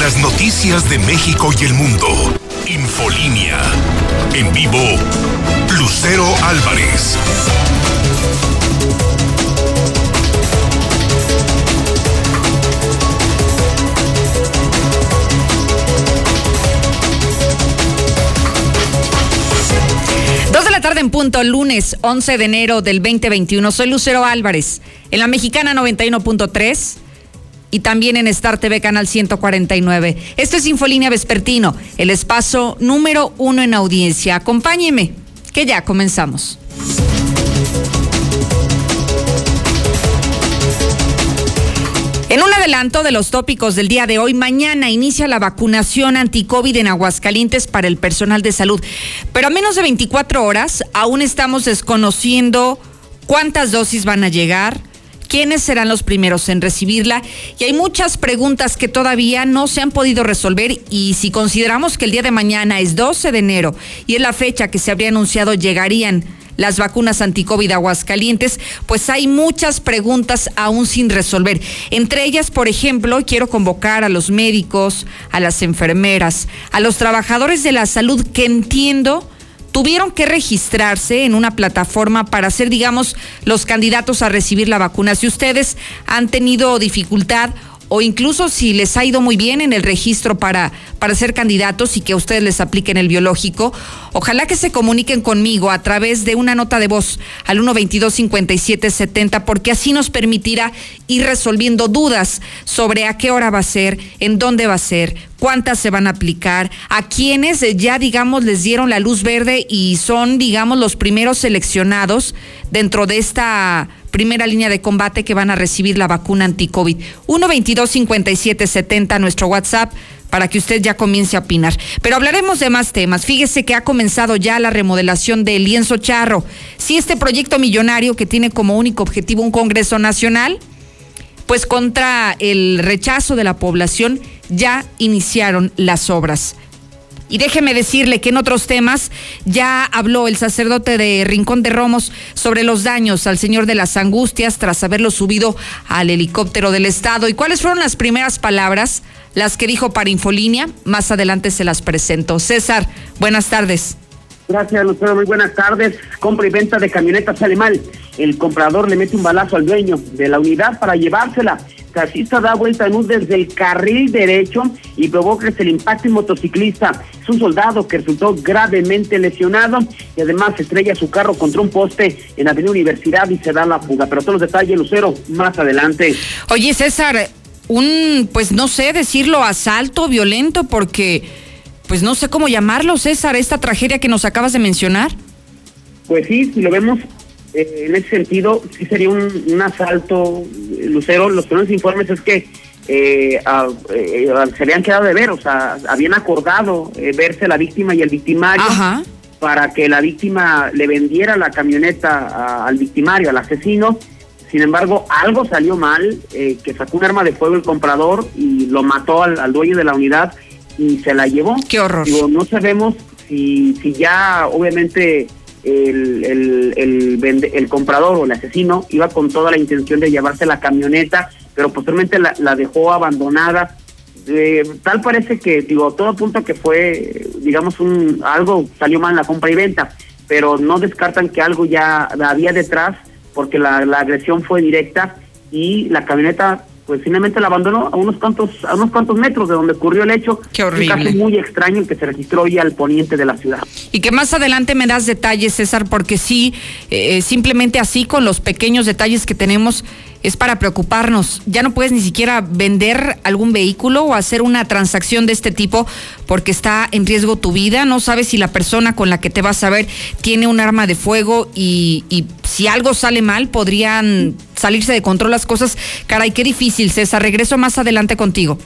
Las noticias de México y el mundo. Infolínea. En vivo, Lucero Álvarez. Dos de la tarde en punto, lunes 11 de enero del 2021. Soy Lucero Álvarez, en la mexicana 91.3 y también en Star TV Canal 149. Esto es Infolínea Vespertino, el espacio número uno en audiencia. Acompáñeme, que ya comenzamos. En un adelanto de los tópicos del día de hoy, mañana inicia la vacunación anti-COVID en Aguascalientes para el personal de salud. Pero a menos de 24 horas aún estamos desconociendo cuántas dosis van a llegar, quiénes serán los primeros en recibirla y hay muchas preguntas que todavía no se han podido resolver y si consideramos que el día de mañana es 12 de enero y es la fecha que se habría anunciado llegarían las vacunas anticovid Aguascalientes, pues hay muchas preguntas aún sin resolver. Entre ellas, por ejemplo, quiero convocar a los médicos, a las enfermeras, a los trabajadores de la salud que entiendo tuvieron que registrarse en una plataforma para ser, digamos, los candidatos a recibir la vacuna. Si ustedes han tenido dificultad o incluso si les ha ido muy bien en el registro para, para ser candidatos y que ustedes les apliquen el biológico, ojalá que se comuniquen conmigo a través de una nota de voz al 122-5770, porque así nos permitirá ir resolviendo dudas sobre a qué hora va a ser, en dónde va a ser, cuántas se van a aplicar, a quienes ya, digamos, les dieron la luz verde y son, digamos, los primeros seleccionados dentro de esta primera línea de combate que van a recibir la vacuna anti-COVID. 122-5770, nuestro WhatsApp para que usted ya comience a opinar. Pero hablaremos de más temas. Fíjese que ha comenzado ya la remodelación del lienzo charro. Si este proyecto millonario que tiene como único objetivo un Congreso Nacional, pues contra el rechazo de la población ya iniciaron las obras. Y déjeme decirle que en otros temas ya habló el sacerdote de Rincón de Romos sobre los daños al Señor de las Angustias tras haberlo subido al helicóptero del Estado. ¿Y cuáles fueron las primeras palabras? Las que dijo para Infolínea. Más adelante se las presento. César, buenas tardes. Gracias, Lucero. Muy buenas tardes. Compra y venta de camionetas sale mal. El comprador le mete un balazo al dueño de la unidad para llevársela taxista da vuelta en un desde el carril derecho y provoca el impacto en motociclista. Es un soldado que resultó gravemente lesionado y además estrella su carro contra un poste en la Avenida Universidad y se da la fuga. Pero todos los detalles, Lucero, más adelante. Oye, César, un, pues no sé decirlo, asalto violento porque, pues no sé cómo llamarlo, César, esta tragedia que nos acabas de mencionar. Pues sí, si lo vemos eh, en ese sentido, sí sería un, asalto, Lucero. Los primeros informes es que eh, eh, se habían quedado de ver, o sea, habían acordado verse la víctima y el victimario para que la víctima le vendiera la camioneta al victimario, al asesino. Sin embargo, algo salió mal, que sacó un arma de fuego el comprador y lo mató al, dueño de la unidad y se la llevó. Qué horror. no sabemos si, si ya, obviamente, el, el, el, comprador o el asesino iba con toda la intención de llevarse la camioneta, pero posteriormente la, dejó abandonada. Eh, tal parece que, digo, todo apunta que fue, digamos, un algo salió mal en la compra y venta, pero no descartan que algo ya había detrás, porque la agresión fue directa y la camioneta pues finalmente la abandonó a unos cuantos a unos cuantos metros de donde ocurrió el hecho. Qué horrible. Un caso muy extraño que se registró hoy al poniente de la ciudad. Y que más adelante me das detalles, César, porque sí, eh, simplemente así con los pequeños detalles que tenemos es para preocuparnos. Ya no puedes ni siquiera vender algún vehículo o hacer una transacción de este tipo porque está en riesgo tu vida. No sabes si la persona con la que te vas a ver tiene un arma de fuego y, y si algo sale mal podrían salirse de control las cosas. Caray, qué difícil, César. Regreso más adelante contigo.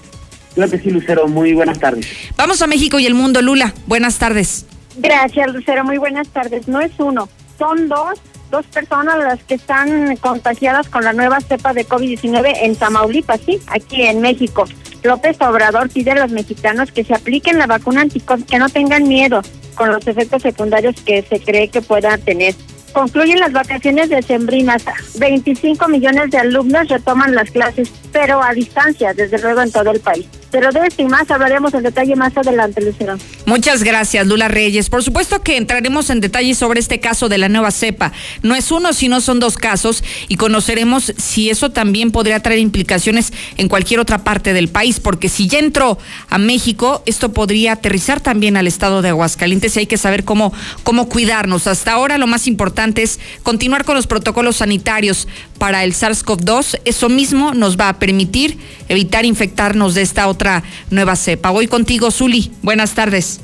Claro que sí, Lucero. Muy buenas tardes. Vamos a México y el mundo. Lula, buenas tardes. Gracias, Lucero. Muy buenas tardes. No es uno, son dos dos personas las que están contagiadas con la nueva cepa de COVID-19 en Tamaulipas, sí, aquí en México. López Obrador pide a los mexicanos que se apliquen la vacuna anticovid, que no tengan miedo con los efectos secundarios que se cree que puedan tener. Concluyen las vacaciones de Sembrinas. 25 millones de alumnos retoman las clases, pero a distancia, desde luego en todo el país. Pero de esto y más hablaremos en detalle más adelante, Lucero. Muchas gracias, Lula Reyes. Por supuesto que entraremos en detalle sobre este caso de la nueva cepa. No es uno, sino son dos casos y conoceremos si eso también podría traer implicaciones en cualquier otra parte del país, porque si ya entró a México, esto podría aterrizar también al estado de Aguascalientes y hay que saber cómo, cómo cuidarnos. Hasta ahora lo más importante es continuar con los protocolos sanitarios para el SARS-CoV-2. Eso mismo nos va a permitir evitar infectarnos de esta otra nueva cepa. Voy contigo, Zuli. Buenas tardes.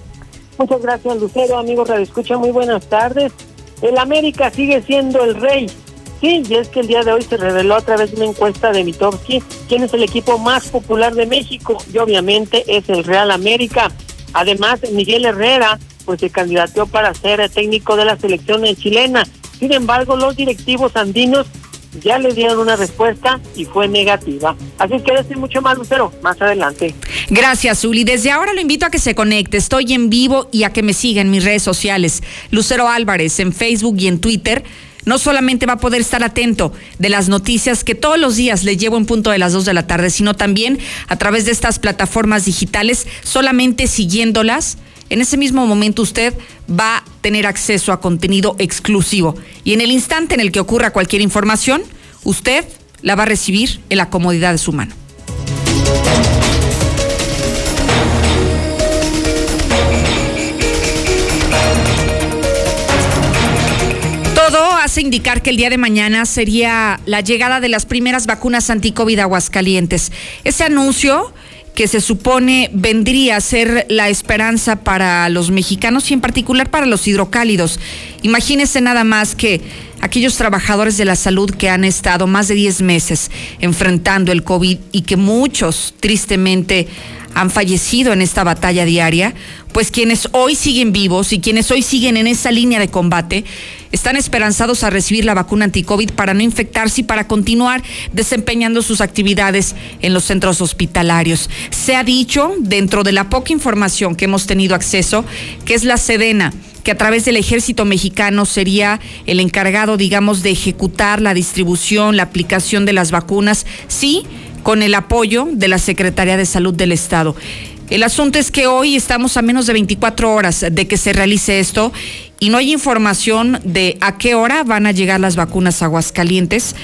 Muchas gracias, Lucero. Amigos, Radio Escucha, muy buenas tardes. El América sigue siendo el rey. Sí, y es que el día de hoy se reveló a través de una encuesta de Mitowski quién es el equipo más popular de México y obviamente es el Real América. Además, Miguel Herrera pues se candidateó para ser técnico de la selección chilena. Sin embargo, los directivos andinos ya le dieron una respuesta y fue negativa. Así que decir mucho más, Lucero, más adelante. Gracias, Uli. Desde ahora lo invito a que se conecte. Estoy en vivo y a que me siga en mis redes sociales. Lucero Álvarez en Facebook y en Twitter. No solamente va a poder estar atento de las noticias que todos los días le llevo en punto de las dos de la tarde, sino también a través de estas plataformas digitales, solamente siguiéndolas en ese mismo momento usted va a tener acceso a contenido exclusivo. Y en el instante en el que ocurra cualquier información, usted la va a recibir en la comodidad de su mano. Todo hace indicar que el día de mañana sería la llegada de las primeras vacunas anti-COVID Aguascalientes. Ese anuncio que se supone vendría a ser la esperanza para los mexicanos y en particular para los hidrocálidos. Imagínense nada más que aquellos trabajadores de la salud que han estado más de 10 meses enfrentando el COVID y que muchos tristemente han fallecido en esta batalla diaria, pues quienes hoy siguen vivos y quienes hoy siguen en esa línea de combate están esperanzados a recibir la vacuna anti-COVID para no infectarse y para continuar desempeñando sus actividades en los centros hospitalarios. Se ha dicho, dentro de la poca información que hemos tenido acceso, que es la Sedena que a través del ejército mexicano sería el encargado, digamos, de ejecutar la distribución, la aplicación de las vacunas, sí, con el apoyo de la Secretaría de Salud del Estado. El asunto es que hoy estamos a menos de 24 horas de que se realice esto y no hay información de a qué hora van a llegar las vacunas a Aguascalientes.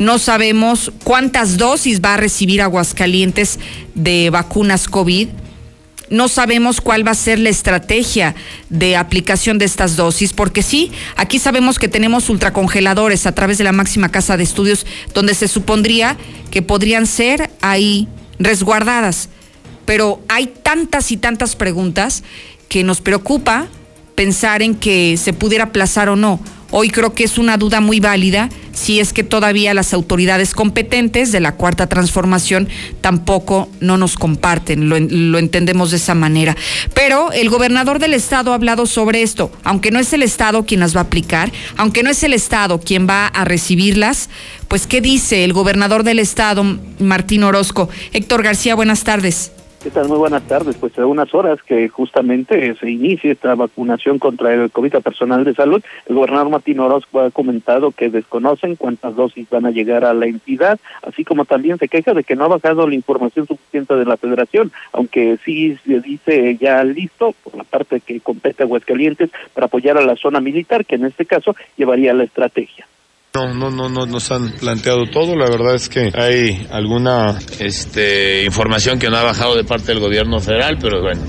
No sabemos cuántas dosis va a recibir Aguascalientes de vacunas COVID. No sabemos cuál va a ser la estrategia de aplicación de estas dosis, porque sí, aquí sabemos que tenemos ultracongeladores a través de la máxima casa de estudios, donde se supondría que podrían ser ahí resguardadas pero hay tantas y tantas preguntas que nos preocupa pensar en que se pudiera aplazar o no. Hoy creo que es una duda muy válida si es que todavía las autoridades competentes de la cuarta transformación tampoco no nos comparten, lo, lo, entendemos de esa manera. Pero el gobernador del estado ha hablado sobre esto, aunque no es el estado quien las va a aplicar, aunque no es el estado quien va a recibirlas, pues ¿qué dice el gobernador del estado, Martín Orozco? Héctor García, buenas tardes. ¿Qué tal? Muy buenas tardes. Pues hace unas horas que justamente se inicia esta vacunación contra el COVID a personal de salud, el gobernador Martín Orozco ha comentado que desconocen cuántas dosis van a llegar a la entidad, así como también se queja de que no ha bajado la información suficiente de la federación, aunque sí se dice ya listo por la parte que compete a Aguascalientes para apoyar a la zona militar, que en este caso llevaría la estrategia. No, no, no, no nos han planteado todo. La verdad es que hay alguna este, información que no ha bajado de parte del gobierno federal, pero bueno.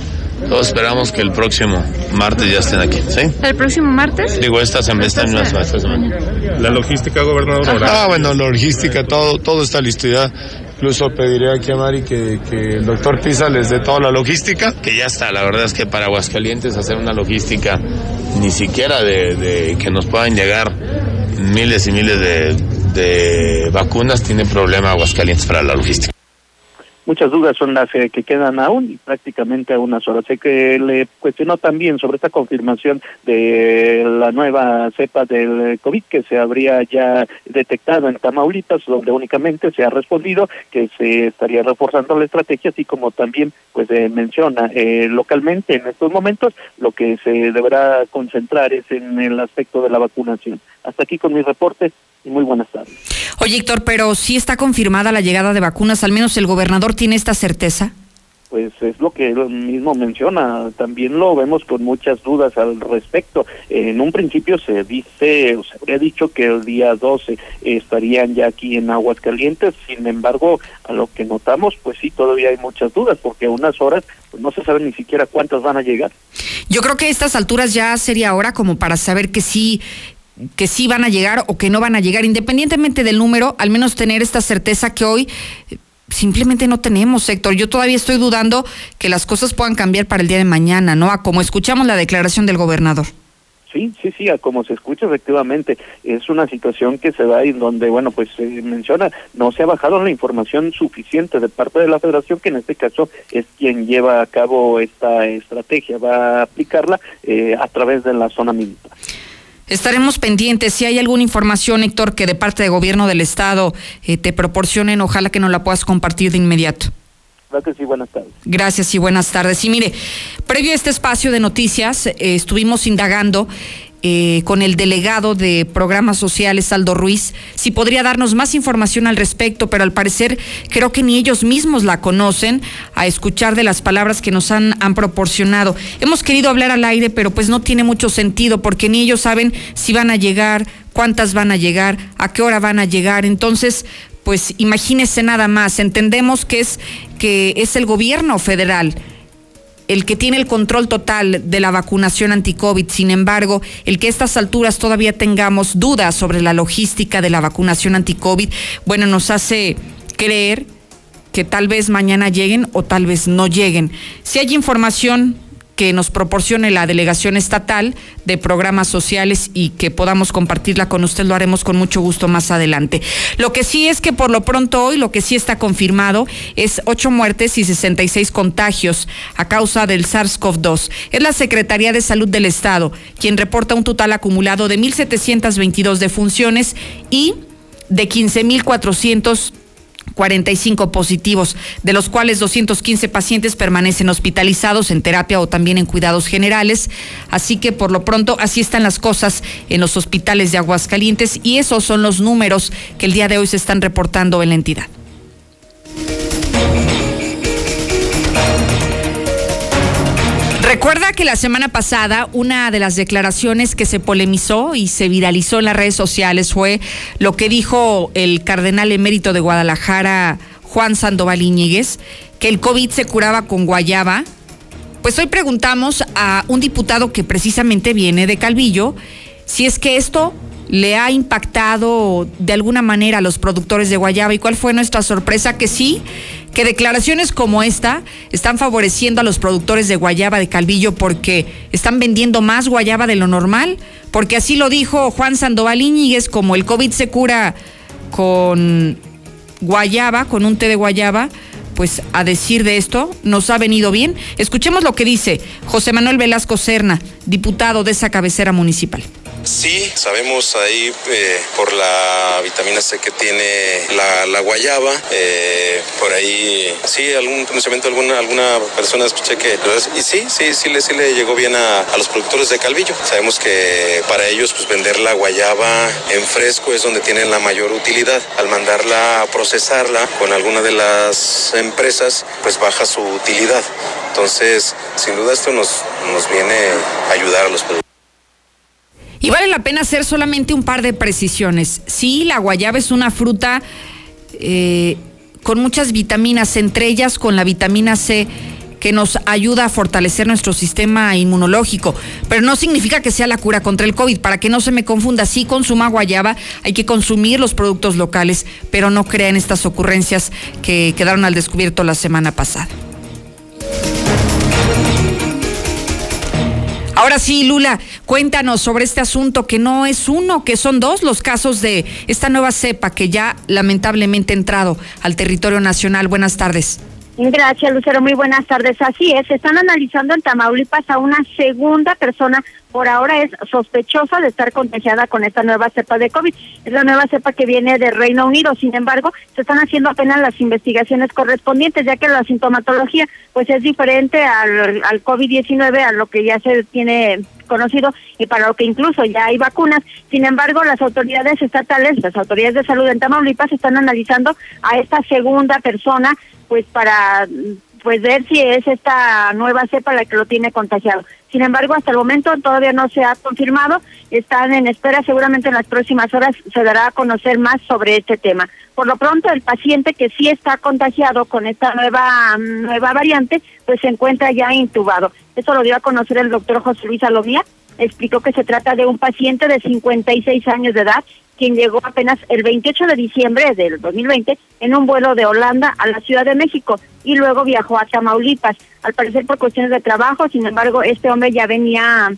Todos esperamos que el próximo martes ya estén aquí, ¿sí? ¿El próximo martes? Digo, esta semana, esta, esta semana. La logística, gobernador. Ah, bueno, logística, todo, todo está listo ya. Incluso pediré aquí a Mari que, que, el doctor Pisa les dé toda la logística, que ya está. La verdad es que para Aguascalientes hacer una logística ni siquiera de, de que nos puedan llegar miles y miles de, de vacunas, tiene problema Aguascalientes para la logística. Muchas dudas son las que quedan aún y prácticamente a unas horas. Sé que le cuestionó también sobre esta confirmación de la nueva cepa del COVID que se habría ya detectado en Tamaulipas, donde únicamente se ha respondido que se estaría reforzando la estrategia, así como también pues eh, menciona eh, localmente en estos momentos lo que se deberá concentrar es en el aspecto de la vacunación. Hasta aquí con mi reporte y muy buenas tardes. Oye, Héctor, pero sí está confirmada la llegada de vacunas, al menos el gobernador tiene esta certeza. pues es lo que él mismo menciona. También lo vemos con muchas dudas al respecto. En un principio se dice, o se habría dicho que el día 12 estarían ya aquí en Aguascalientes, sin embargo, a lo que notamos, pues sí, todavía hay muchas dudas, porque a unas horas pues no se sabe ni siquiera cuántas van a llegar. Yo creo que a estas alturas ya sería hora como para saber que sí que sí van a llegar o que no van a llegar, independientemente del número, al menos tener esta certeza que hoy simplemente no tenemos, Héctor. Yo todavía estoy dudando que las cosas puedan cambiar para el día de mañana, ¿no? A como escuchamos la declaración del gobernador. Sí, sí, sí, a como se escucha efectivamente, es una situación que se da y donde, bueno, pues se menciona, no se ha bajado la información suficiente de parte de la federación, que en este caso es quien lleva a cabo esta estrategia, va a aplicarla eh, a través de la zona militar. Estaremos pendientes. Si hay alguna información, Héctor, que de parte de gobierno del Estado eh, te proporcionen, ojalá que nos la puedas compartir de inmediato. Gracias y buenas tardes. Gracias y buenas tardes. Y mire, previo a este espacio de noticias, eh, estuvimos indagando eh, con el delegado de programas sociales, Aldo Ruiz, si podría darnos más información al respecto, pero al parecer creo que ni ellos mismos la conocen a escuchar de las palabras que nos han, han proporcionado. Hemos querido hablar al aire, pero pues no tiene mucho sentido porque ni ellos saben si van a llegar, cuántas van a llegar, a qué hora van a llegar. Entonces, pues imagínese nada más. Entendemos que es que es el gobierno federal el que tiene el control total de la vacunación anti-COVID. Sin embargo, el que a estas alturas todavía tengamos dudas sobre la logística de la vacunación anti-COVID, bueno, nos hace creer que tal vez mañana lleguen o tal vez no lleguen. Si hay información que nos proporcione la delegación estatal de programas sociales y que podamos compartirla con usted, lo haremos con mucho gusto más adelante. Lo que sí es que por lo pronto hoy, lo que sí está confirmado es ocho muertes y 66 contagios a causa del SARS-CoV-2. Es la Secretaría de Salud del Estado quien reporta un total acumulado de 1.722 defunciones y de 15.400 45 positivos, de los cuales 215 pacientes permanecen hospitalizados en terapia o también en cuidados generales. Así que por lo pronto así están las cosas en los hospitales de Aguascalientes y esos son los números que el día de hoy se están reportando en la entidad. Recuerda que la semana pasada una de las declaraciones que se polemizó y se viralizó en las redes sociales fue lo que dijo el cardenal emérito de Guadalajara, Juan Sandoval Iñiguez, que el COVID se curaba con guayaba. Pues hoy preguntamos a un diputado que precisamente viene de Calvillo si es que esto le ha impactado de alguna manera a los productores de guayaba y cuál fue nuestra sorpresa que sí, que declaraciones como esta están favoreciendo a los productores de guayaba de Calvillo porque están vendiendo más guayaba de lo normal, porque así lo dijo Juan Sandoval Íñiguez, como el COVID se cura con guayaba, con un té de guayaba, pues a decir de esto nos ha venido bien. Escuchemos lo que dice José Manuel Velasco Serna, diputado de esa cabecera municipal. Sí, sabemos ahí eh, por la vitamina C que tiene la, guayaba, eh, por ahí, sí, algún conocimiento, alguna, alguna persona escuché que, y sí, sí, sí le, sí le llegó bien a, los productores de Calvillo. Sabemos que para ellos, pues vender la guayaba en fresco es donde tienen la mayor utilidad. Al mandarla a procesarla con alguna de las empresas, pues baja su utilidad. Entonces, sin duda esto nos, nos viene a ayudar a los productores. Y vale la pena hacer solamente un par de precisiones. Sí, la guayaba es una fruta eh, con muchas vitaminas, entre ellas con la vitamina C que nos ayuda a fortalecer nuestro sistema inmunológico, pero no significa que sea la cura contra el COVID. Para que no se me confunda, sí consuma guayaba, hay que consumir los productos locales, pero no crean estas ocurrencias que quedaron al descubierto la semana pasada. Ahora sí, Lula, cuéntanos sobre este asunto que no es uno, que son dos los casos de esta nueva cepa que ya lamentablemente ha entrado al territorio nacional. Buenas tardes. Gracias, Lucero. Muy buenas tardes. Así es, están analizando en Tamaulipas a una segunda persona por ahora es sospechosa de estar contagiada con esta nueva cepa de COVID. Es la nueva cepa que viene de Reino Unido. Sin embargo, se están haciendo apenas las investigaciones correspondientes, ya que la sintomatología pues es diferente al, al COVID-19, a lo que ya se tiene conocido y para lo que incluso ya hay vacunas. Sin embargo, las autoridades estatales, las autoridades de salud en Tamaulipas están analizando a esta segunda persona pues para pues ver si es esta nueva cepa la que lo tiene contagiado. Sin embargo, hasta el momento todavía no se ha confirmado, están en espera, seguramente en las próximas horas se dará a conocer más sobre este tema. Por lo pronto, el paciente que sí está contagiado con esta nueva nueva variante, pues se encuentra ya intubado. Eso lo dio a conocer el doctor José Luis Alovía, explicó que se trata de un paciente de 56 años de edad quien llegó apenas el 28 de diciembre del 2020 en un vuelo de Holanda a la Ciudad de México y luego viajó a Tamaulipas, al parecer por cuestiones de trabajo, sin embargo, este hombre ya venía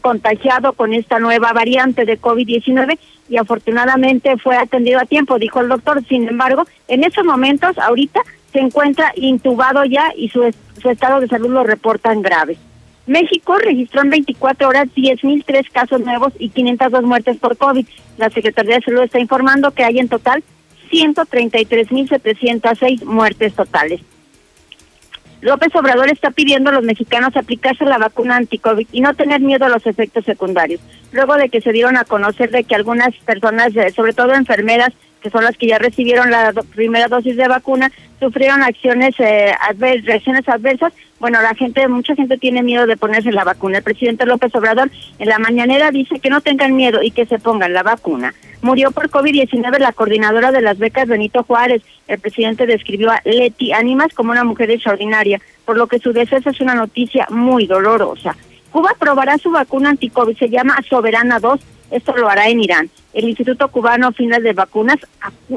contagiado con esta nueva variante de COVID-19 y afortunadamente fue atendido a tiempo, dijo el doctor. Sin embargo, en esos momentos, ahorita, se encuentra intubado ya y su, su estado de salud lo reportan grave. México registró en 24 horas 10.003 casos nuevos y 502 muertes por COVID. La Secretaría de Salud está informando que hay en total 133.706 muertes totales. López Obrador está pidiendo a los mexicanos aplicarse la vacuna anti-COVID y no tener miedo a los efectos secundarios. Luego de que se dieron a conocer de que algunas personas, eh, sobre todo enfermeras, que son las que ya recibieron la primera dosis de vacuna, sufrieron acciones eh, reacciones adversas. Bueno, la gente, mucha gente tiene miedo de ponerse la vacuna. El presidente López Obrador en la mañanera dice que no tengan miedo y que se pongan la vacuna. Murió por COVID-19 la coordinadora de las becas Benito Juárez. El presidente describió a Leti Ánimas como una mujer extraordinaria, por lo que su deceso es una noticia muy dolorosa. Cuba aprobará su vacuna anti-COVID, se llama Soberana 2 esto lo hará en Irán. El Instituto Cubano Final de Vacunas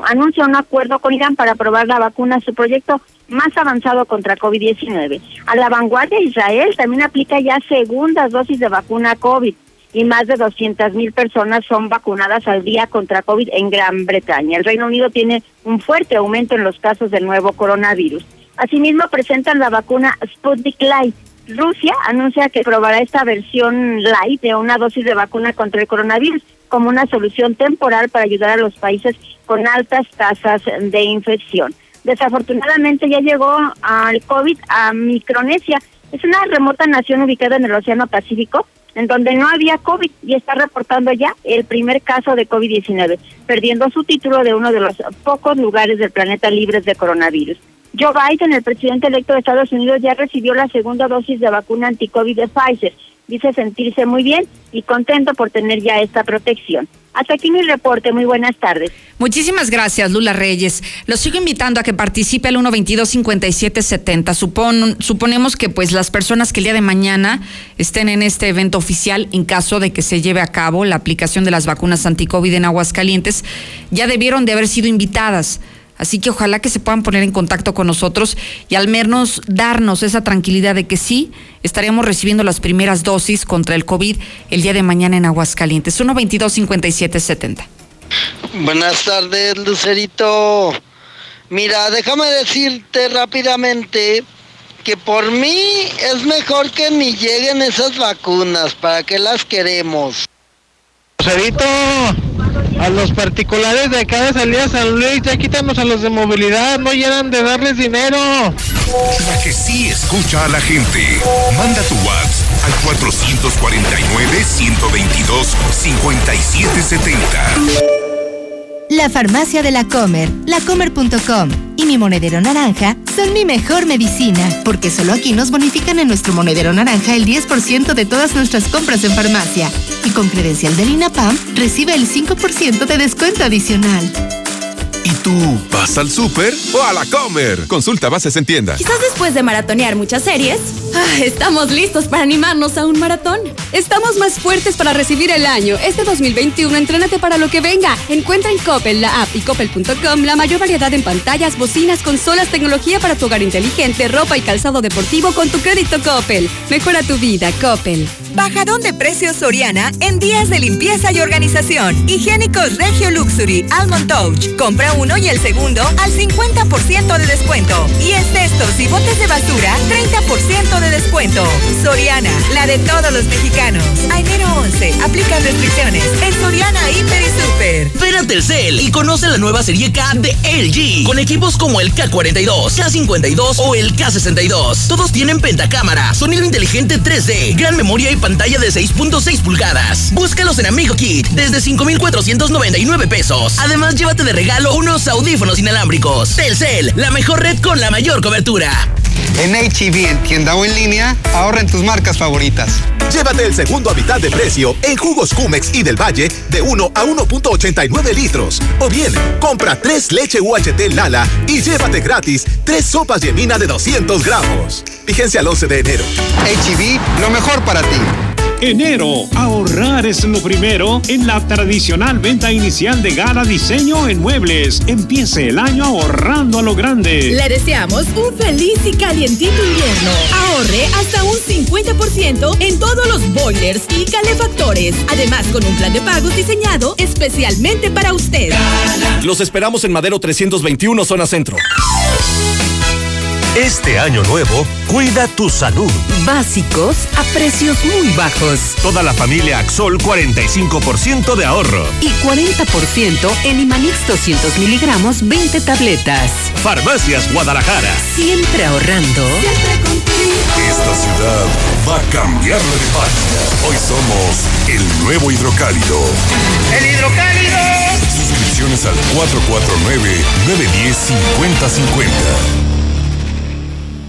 anuncia un acuerdo con Irán para aprobar la vacuna, su proyecto más avanzado contra COVID-19. A la vanguardia, Israel también aplica ya segundas dosis de vacuna COVID y más de 200 mil personas son vacunadas al día contra COVID en Gran Bretaña. El Reino Unido tiene un fuerte aumento en los casos del nuevo coronavirus. Asimismo, presentan la vacuna Sputnik Light, Rusia anuncia que probará esta versión light de una dosis de vacuna contra el coronavirus como una solución temporal para ayudar a los países con altas tasas de infección. Desafortunadamente ya llegó al COVID a Micronesia. Es una remota nación ubicada en el Océano Pacífico, en donde no había COVID y está reportando ya el primer caso de COVID-19, perdiendo su título de uno de los pocos lugares del planeta libres de coronavirus. Joe Biden, el presidente electo de Estados Unidos, ya recibió la segunda dosis de vacuna anti-COVID de Pfizer. Dice sentirse muy bien y contento por tener ya esta protección. Hasta aquí mi reporte. Muy buenas tardes. Muchísimas gracias, Lula Reyes. Los sigo invitando a que participe al 122-5770. Supon, suponemos que pues las personas que el día de mañana estén en este evento oficial, en caso de que se lleve a cabo la aplicación de las vacunas anti-COVID en Aguascalientes, ya debieron de haber sido invitadas Así que ojalá que se puedan poner en contacto con nosotros y al menos darnos esa tranquilidad de que sí, estaremos recibiendo las primeras dosis contra el COVID el día de mañana en Aguascalientes. 122-5770. Buenas tardes, Lucerito. Mira, déjame decirte rápidamente que por mí es mejor que ni lleguen esas vacunas. ¿Para qué las queremos? Lucerito a los particulares de acá de salida San Luis, ya quitamos a los de movilidad, no llegan de darles dinero. La que sí escucha a la gente. Manda tu WhatsApp al 449-122-5770. La farmacia de la Comer, lacomer.com y mi monedero naranja son mi mejor medicina, porque solo aquí nos bonifican en nuestro monedero naranja el 10% de todas nuestras compras en farmacia. Y con credencial del INAPAM recibe el 5% de descuento adicional. ¿Y tú vas al súper o a la comer? Consulta bases en tienda. Quizás después de maratonear muchas series, ah, estamos listos para animarnos a un maratón. Estamos más fuertes para recibir el año. Este 2021, entrénate para lo que venga. Encuentra en Coppel, la app y coppel.com la mayor variedad en pantallas, bocinas, consolas, tecnología para tu hogar inteligente, ropa y calzado deportivo con tu crédito Coppel. Mejora tu vida, Coppel. Bajadón de precios Soriana en días de limpieza y organización. Higiénicos Regio Luxury, Almond Touch. Compra uno y el segundo al 50% de descuento. Y en cestos y botes de basura, 30% de descuento. Soriana, la de todos los mexicanos. A enero 11, aplica restricciones en Soriana Hiper y Super. Ven a Telcel y conoce la nueva serie K de LG. Con equipos como el K42, K52 o el K62. Todos tienen pentacámara, sonido inteligente 3D, gran memoria y pantalla de 6.6 pulgadas. Búscalos en Amigo Kit desde 5,499 pesos. Además, llévate de regalo unos audífonos inalámbricos. Telcel, la mejor red con la mayor cobertura. En HEB, en tienda o en línea, ahorra en tus marcas favoritas. Llévate el segundo a mitad de precio en jugos Cumex y del Valle de 1 a 1.89 litros. O bien, compra 3 leche UHT Lala y llévate gratis 3 sopas Yemina de 200 gramos. Vigencia al 11 de enero. HEB, lo mejor para ti. Enero, ahorrar es lo primero en la tradicional venta inicial de Gala Diseño en Muebles. Empiece el año ahorrando a lo grande. Le deseamos un feliz y calientito invierno. Ahorre hasta un 50% en todos los boilers y calefactores. Además, con un plan de pagos diseñado especialmente para usted. Los esperamos en Madero 321, zona centro. Este año nuevo, cuida tu salud. Básicos a precios muy bajos. Toda la familia Axol 45% de ahorro. Y 40% en Imanix 200 miligramos 20 tabletas. Farmacias Guadalajara. Siempre ahorrando. Siempre Esta ciudad va a cambiar de página. Hoy somos el nuevo hidrocálido. ¡El hidrocálido! Suscripciones al 449-910-5050.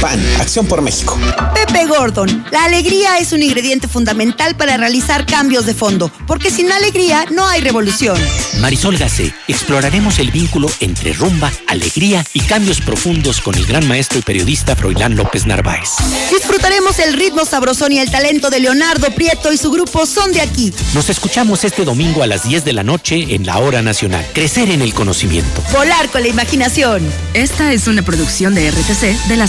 PAN, Acción por México. Pepe Gordon, la alegría es un ingrediente fundamental para realizar cambios de fondo, porque sin alegría no hay revolución. Marisol Gacé, exploraremos el vínculo entre rumba, alegría y cambios profundos con el gran maestro y periodista Froilán López Narváez. Disfrutaremos el ritmo sabrosón y el talento de Leonardo Prieto y su grupo Son de Aquí. Nos escuchamos este domingo a las 10 de la noche en la Hora Nacional. Crecer en el conocimiento. Volar con la imaginación. Esta es una producción de RTC de la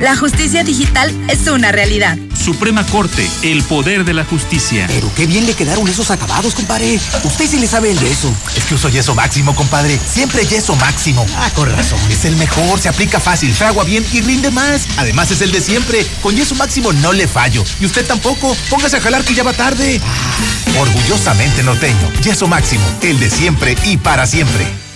La justicia digital es una realidad. Suprema Corte, el poder de la justicia. Pero qué bien le quedaron esos acabados, compadre. Usted sí le sabe el yeso. Es que uso yeso máximo, compadre. Siempre yeso máximo. Ah, con razón. Es el mejor, se aplica fácil, fragua bien y rinde más. Además es el de siempre. Con yeso máximo no le fallo. Y usted tampoco. Póngase a jalar que ya va tarde. Ah, orgullosamente norteño. Yeso máximo, el de siempre y para siempre.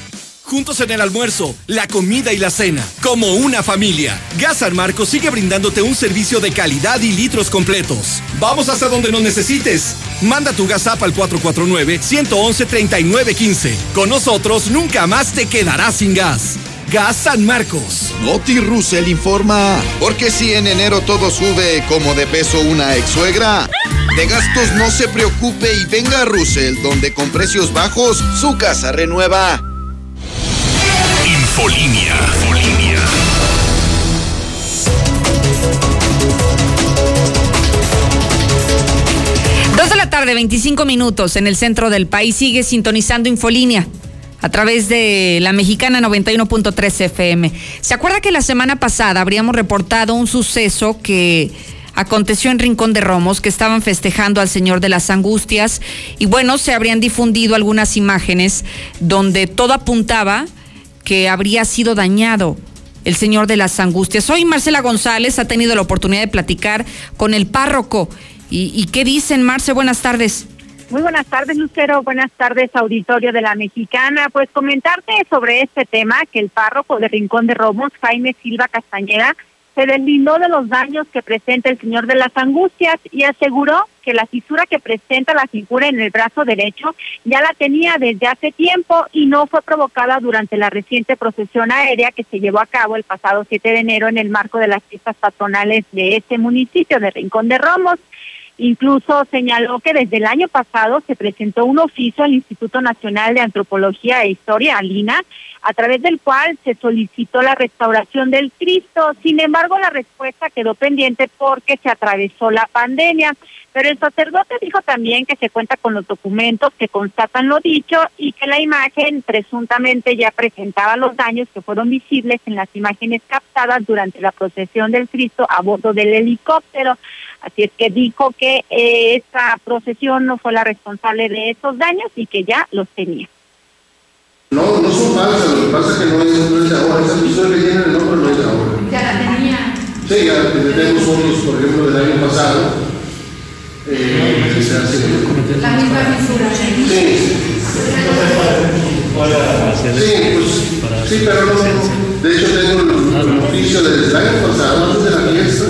Juntos en el almuerzo, la comida y la cena, como una familia. Gas San Marcos sigue brindándote un servicio de calidad y litros completos. Vamos hasta donde nos necesites. Manda tu gas app al 449-111-3915. Con nosotros nunca más te quedarás sin gas. Gas San Marcos. Noti Russell informa, porque si en enero todo sube como de peso una ex suegra, de gastos no se preocupe y venga a Russell, donde con precios bajos su casa renueva. Infolinia. Infolinia. Dos de la tarde, 25 minutos en el centro del país. Sigue sintonizando Infolínea a través de la mexicana 91.3 FM. ¿Se acuerda que la semana pasada habríamos reportado un suceso que aconteció en Rincón de Romos, que estaban festejando al Señor de las Angustias? Y bueno, se habrían difundido algunas imágenes donde todo apuntaba que habría sido dañado el Señor de las Angustias. Hoy Marcela González ha tenido la oportunidad de platicar con el párroco. ¿Y, qué dicen, Marce? Buenas tardes. Muy buenas tardes, Lucero. Buenas tardes, auditorio de la Mexicana. Pues comentarte sobre este tema que el párroco de Rincón de Romos, Jaime Silva Castañeda, se deslindó de los daños que presenta el Señor de las Angustias y aseguró que la fisura que presenta la figura en el brazo derecho ya la tenía desde hace tiempo y no fue provocada durante la reciente procesión aérea que se llevó a cabo el pasado 7 de enero en el marco de las fiestas patronales de este municipio de Rincón de Romos. Incluso señaló que desde el año pasado se presentó un oficio al Instituto Nacional de Antropología e Historia, ALINA, a través del cual se solicitó la restauración del Cristo. Sin embargo, la respuesta quedó pendiente porque se atravesó la pandemia. Pero el sacerdote dijo también que se cuenta con los documentos que constatan lo dicho y que la imagen presuntamente ya presentaba los daños que fueron visibles en las imágenes captadas durante la procesión del Cristo a bordo del helicóptero. Así es que dijo que eh, esta procesión no fue la responsable de esos daños y que ya los tenía. No, no son falsas, lo que pasa es que no es, no es de ahora, esa piscina que tiene el nombre no es de ahora. Ya la tenía. Sí, ya tenemos fotos, por ejemplo, del año pasado. Eh, se hace... La misma piscina. Sí. Sí, pues, sí, pero no, de hecho tengo el, el oficio desde el año pasado, antes de la fiesta,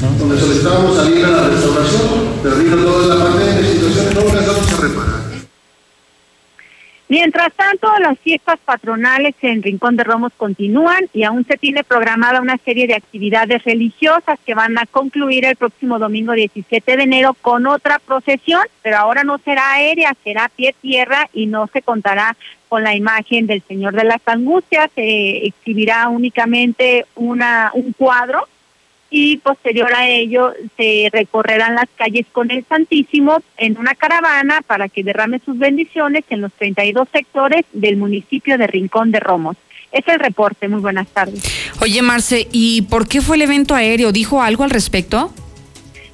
donde solicitábamos salir a la restauración, toda la pandemia, situaciones, no alcanzamos a reparar. Mientras tanto, las fiestas patronales en Rincón de Romos continúan y aún se tiene programada una serie de actividades religiosas que van a concluir el próximo domingo 17 de enero con otra procesión, pero ahora no será aérea, será pie tierra y no se contará con la imagen del Señor de las Angustias, se exhibirá únicamente una un cuadro y posterior a ello se recorrerán las calles con el Santísimo en una caravana para que derrame sus bendiciones en los 32 sectores del municipio de Rincón de Romos. Es el reporte. Muy buenas tardes. Oye, Marce, ¿y por qué fue el evento aéreo? ¿Dijo algo al respecto?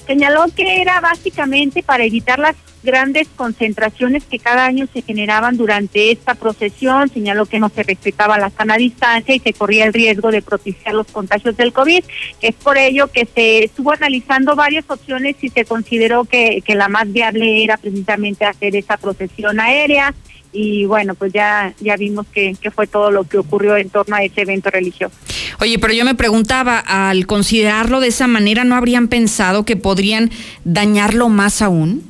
Señaló que era básicamente para evitar las grandes concentraciones que cada año se generaban durante esta procesión. Señaló que no se respetaba la sana distancia y se corría el riesgo de propiciar los contagios del COVID. Es por ello que se estuvo analizando varias opciones y se consideró que, que la más viable era precisamente hacer esa procesión aérea y bueno, pues ya, ya vimos que, que, fue todo lo que ocurrió en torno a ese evento religioso. Oye, pero yo me preguntaba, al considerarlo de esa manera, ¿no habrían pensado que podrían dañarlo más aún?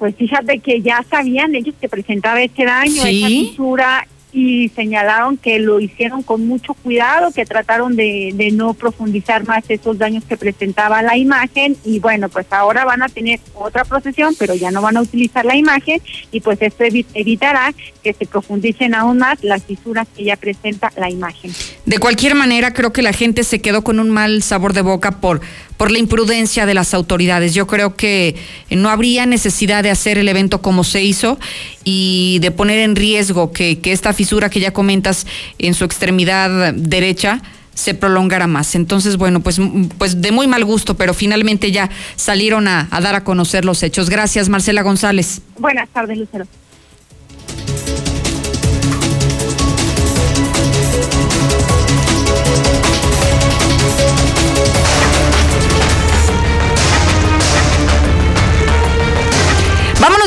Pues fíjate que ya sabían ellos que presentaba este daño, esa fisura, y señalaron que lo hicieron con mucho cuidado, que trataron de, de, no profundizar más esos daños que presentaba la imagen y bueno, pues ahora van a tener otra procesión, pero ya no van a utilizar la imagen y pues esto evitará que se profundicen aún más las fisuras que ya presenta la imagen. De cualquier manera, creo que la gente se quedó con un mal sabor de boca por por la imprudencia de las autoridades. Yo creo que no habría necesidad de hacer el evento como se hizo y de poner en riesgo que, que esta fisura que ya comentas en su extremidad derecha se prolongara más. Entonces, bueno, pues, pues de muy mal gusto, pero finalmente ya salieron a, a dar a conocer los hechos. Gracias, Marcela González. Buenas tardes, Lucero.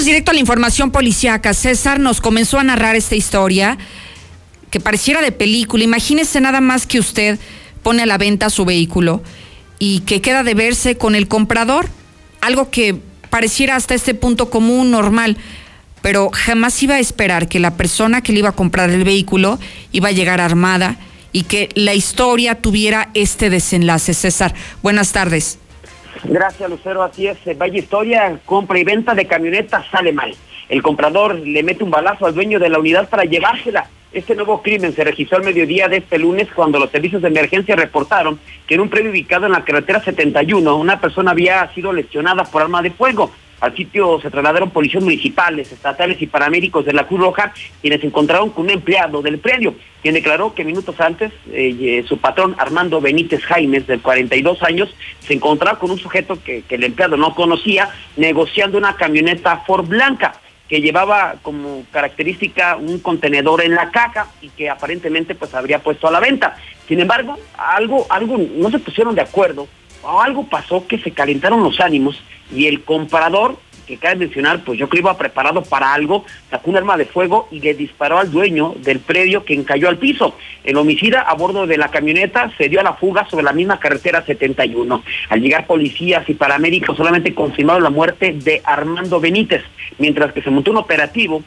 Directo a la información policíaca. César nos comenzó a narrar esta historia que pareciera de película. Imagínese nada más que usted pone a la venta su vehículo y que queda de verse con el comprador, algo que pareciera hasta este punto común, normal. pero jamás iba a esperar que la persona que le iba a comprar el vehículo iba a llegar armada y que la historia tuviera este desenlace. César, buenas tardes. Gracias, Lucero. Así es. Vaya historia, compra y venta de camionetas sale mal. El comprador le mete un balazo al dueño de la unidad para llevársela. Este nuevo crimen se registró al mediodía de este lunes cuando los servicios de emergencia reportaron que en un predio ubicado en la carretera 71 una persona había sido lesionada por arma de fuego. Al sitio se trasladaron policías municipales, estatales y paramédicos de la Cruz Roja, quienes encontraron con un empleado del predio, quien declaró que minutos antes eh, eh, su patrón Armando Benítez Jaimes, de 42 años, se encontraba con un sujeto que, que el empleado no conocía, negociando una camioneta Ford Blanca que llevaba como característica un contenedor en la caja y que aparentemente pues habría puesto a la venta. Sin embargo, algo, algo no se pusieron de acuerdo, o algo pasó que se calentaron los ánimos y el comprador que cabe mencionar, pues yo creo iba preparado para algo, sacó un arma de fuego y le disparó al dueño del predio que encalló al piso. El homicida a bordo de la camioneta se dio a la fuga sobre la misma carretera 71. Al llegar policías y paramédicos solamente confirmaron la muerte de Armando Benítez, mientras que se montó un operativo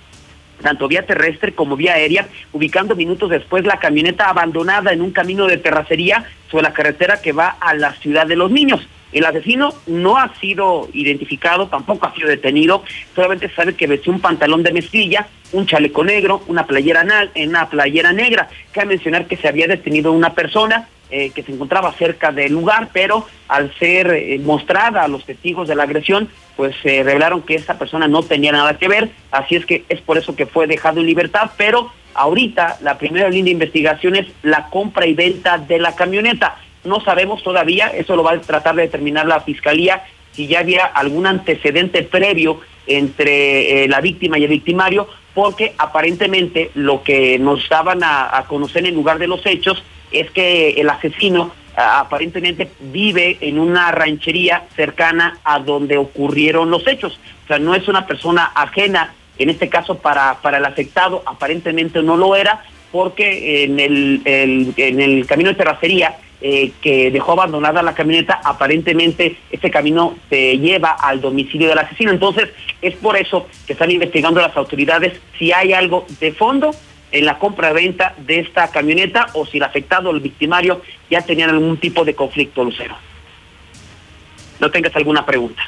tanto vía terrestre como vía aérea, ubicando minutos después la camioneta abandonada en un camino de terracería sobre la carretera que va a la ciudad de los niños. El asesino no ha sido identificado, tampoco ha sido detenido, solamente sabe que vestió un pantalón de mezclilla, un chaleco negro, una playera, una playera negra. Cabe mencionar que se había detenido una persona eh, que se encontraba cerca del lugar, pero al ser eh, mostrada a los testigos de la agresión, pues se revelaron que esta persona no tenía nada que ver, así es que es por eso que fue dejado en libertad, pero ahorita la primera línea de investigación es la compra y venta de la camioneta. No sabemos todavía, eso lo va a tratar de determinar la fiscalía, si ya había algún antecedente previo entre eh, la víctima y el victimario, porque aparentemente lo que nos daban a conocer en lugar de los hechos es que el asesino aparentemente vive en una ranchería cercana a donde ocurrieron los hechos. O sea, no es una persona ajena, en este caso para, para el afectado, aparentemente no lo era, porque en el, en el camino de terracería eh, que dejó abandonada la camioneta, aparentemente este camino se lleva al domicilio del asesino. Entonces, es por eso que están investigando las autoridades si hay algo de fondo en la compra-venta de esta camioneta o si el afectado o el victimario ya tenían algún tipo de conflicto, Lucero. No tengas alguna pregunta.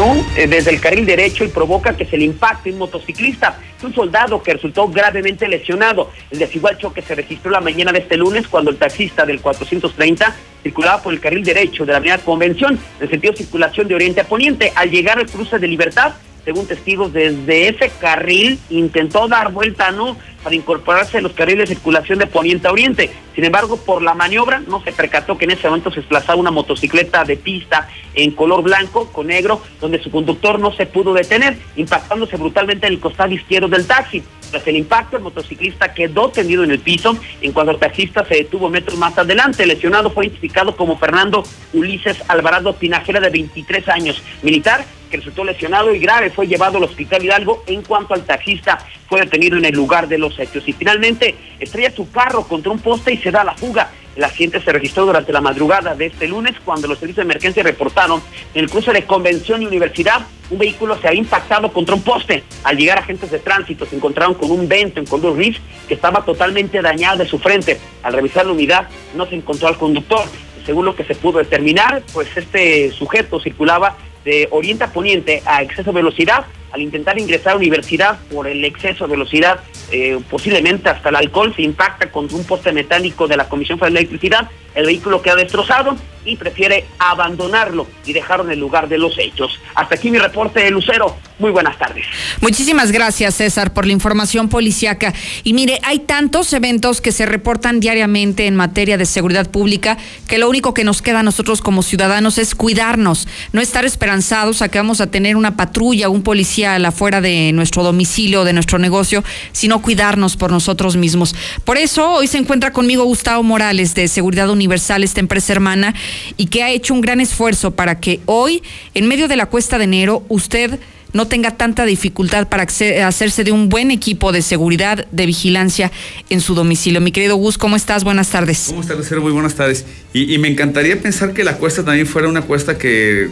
Eh, desde el carril derecho y provoca que se le impacte un motociclista, un soldado que resultó gravemente lesionado. El desigual choque se registró la mañana de este lunes cuando el taxista del 430 circulaba por el carril derecho de la avenida Convención, en sentido de circulación de oriente a poniente. Al llegar al cruce de Libertad, según testigos, desde ese carril intentó dar vuelta, ¿no? Para incorporarse a los carriles de circulación de poniente a oriente. Sin embargo, por la maniobra no se percató que en ese momento se desplazaba una motocicleta de pista en color blanco con negro, donde su conductor no se pudo detener, impactándose brutalmente en el costado izquierdo del taxi. Tras el impacto, el motociclista quedó tendido en el piso, en cuanto el taxista se detuvo metros más adelante. El lesionado fue identificado como Fernando Ulises Alvarado Pinajera, de 23 años, militar, que resultó lesionado y grave, fue llevado al hospital Hidalgo. En cuanto al taxista, fue detenido en el lugar de los hechos. Y finalmente estrella su carro contra un poste y se da la fuga. El accidente se registró durante la madrugada de este lunes cuando los servicios de emergencia reportaron en el cruce de Convención y Universidad un vehículo se había impactado contra un poste. Al llegar agentes de tránsito se encontraron con un vento en color gris que estaba totalmente dañado de su frente. Al revisar la unidad no se encontró al conductor. Según lo que se pudo determinar, pues este sujeto circulaba de oriente a poniente a exceso de velocidad al intentar ingresar a universidad por el exceso de velocidad, eh, posiblemente hasta el alcohol, se impacta contra un poste metálico de la Comisión Federal de Electricidad, el vehículo queda destrozado y prefiere abandonarlo y dejarlo en el lugar de los hechos. Hasta aquí mi reporte de Lucero. Muy buenas tardes. Muchísimas gracias, César, por la información policiaca. Y mire, hay tantos eventos que se reportan diariamente en materia de seguridad pública que lo único que nos queda a nosotros como ciudadanos es cuidarnos, no estar esperanzados a que vamos a tener una patrulla, un policía afuera de nuestro domicilio, de nuestro negocio, sino cuidarnos por nosotros mismos. Por eso hoy se encuentra conmigo Gustavo Morales de Seguridad Universal, esta empresa hermana, y que ha hecho un gran esfuerzo para que hoy, en medio de la cuesta de enero, usted no tenga tanta dificultad para hacerse de un buen equipo de seguridad, de vigilancia en su domicilio. Mi querido Gus, ¿cómo estás? Buenas tardes. ¿Cómo estás, Lucero? Muy buenas tardes. Y, me encantaría pensar que la cuesta también fuera una cuesta que,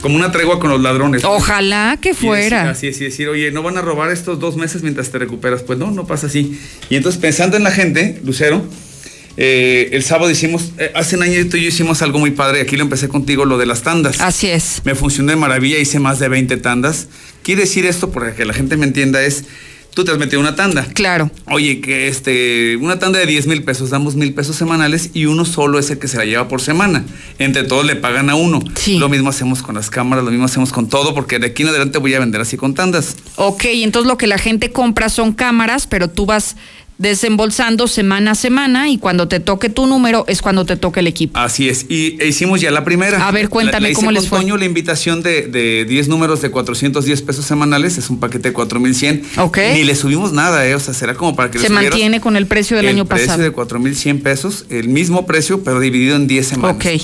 como una tregua con los ladrones. Ojalá que fuera. así es, decir, oye, no van a robar estos dos meses mientras te recuperas. Pues no, no pasa así. Y entonces, pensando en la gente, Lucero, eh, el sábado hicimos, eh, hace un año tú y yo hicimos algo muy padre, aquí lo empecé contigo, lo de las tandas. Así es. Me funcionó de maravilla, hice más de 20 tandas. Quiere decir esto, para que la gente me entienda, es, tú te has metido una tanda. Claro. Oye, que este, una tanda de 10 mil pesos, damos mil pesos semanales y uno solo es el que se la lleva por semana. Entre todos le pagan a uno. Sí. Lo mismo hacemos con las cámaras, lo mismo hacemos con todo, porque de aquí en adelante voy a vender así con tandas. Ok, entonces lo que la gente compra son cámaras, pero tú vas desembolsando semana a semana y cuando te toque tu número es cuando te toque el equipo. Así es, y e hicimos ya la primera. A ver, cuéntame cómo les fue. la invitación de, de 10 números de 410 pesos semanales, es un paquete de 4100. Ok. Ni le subimos nada, eh, o sea, será como para que Se mantiene con el precio del año pasado. El precio de 4100 pesos, el mismo precio, pero dividido en 10 semanas. Ok.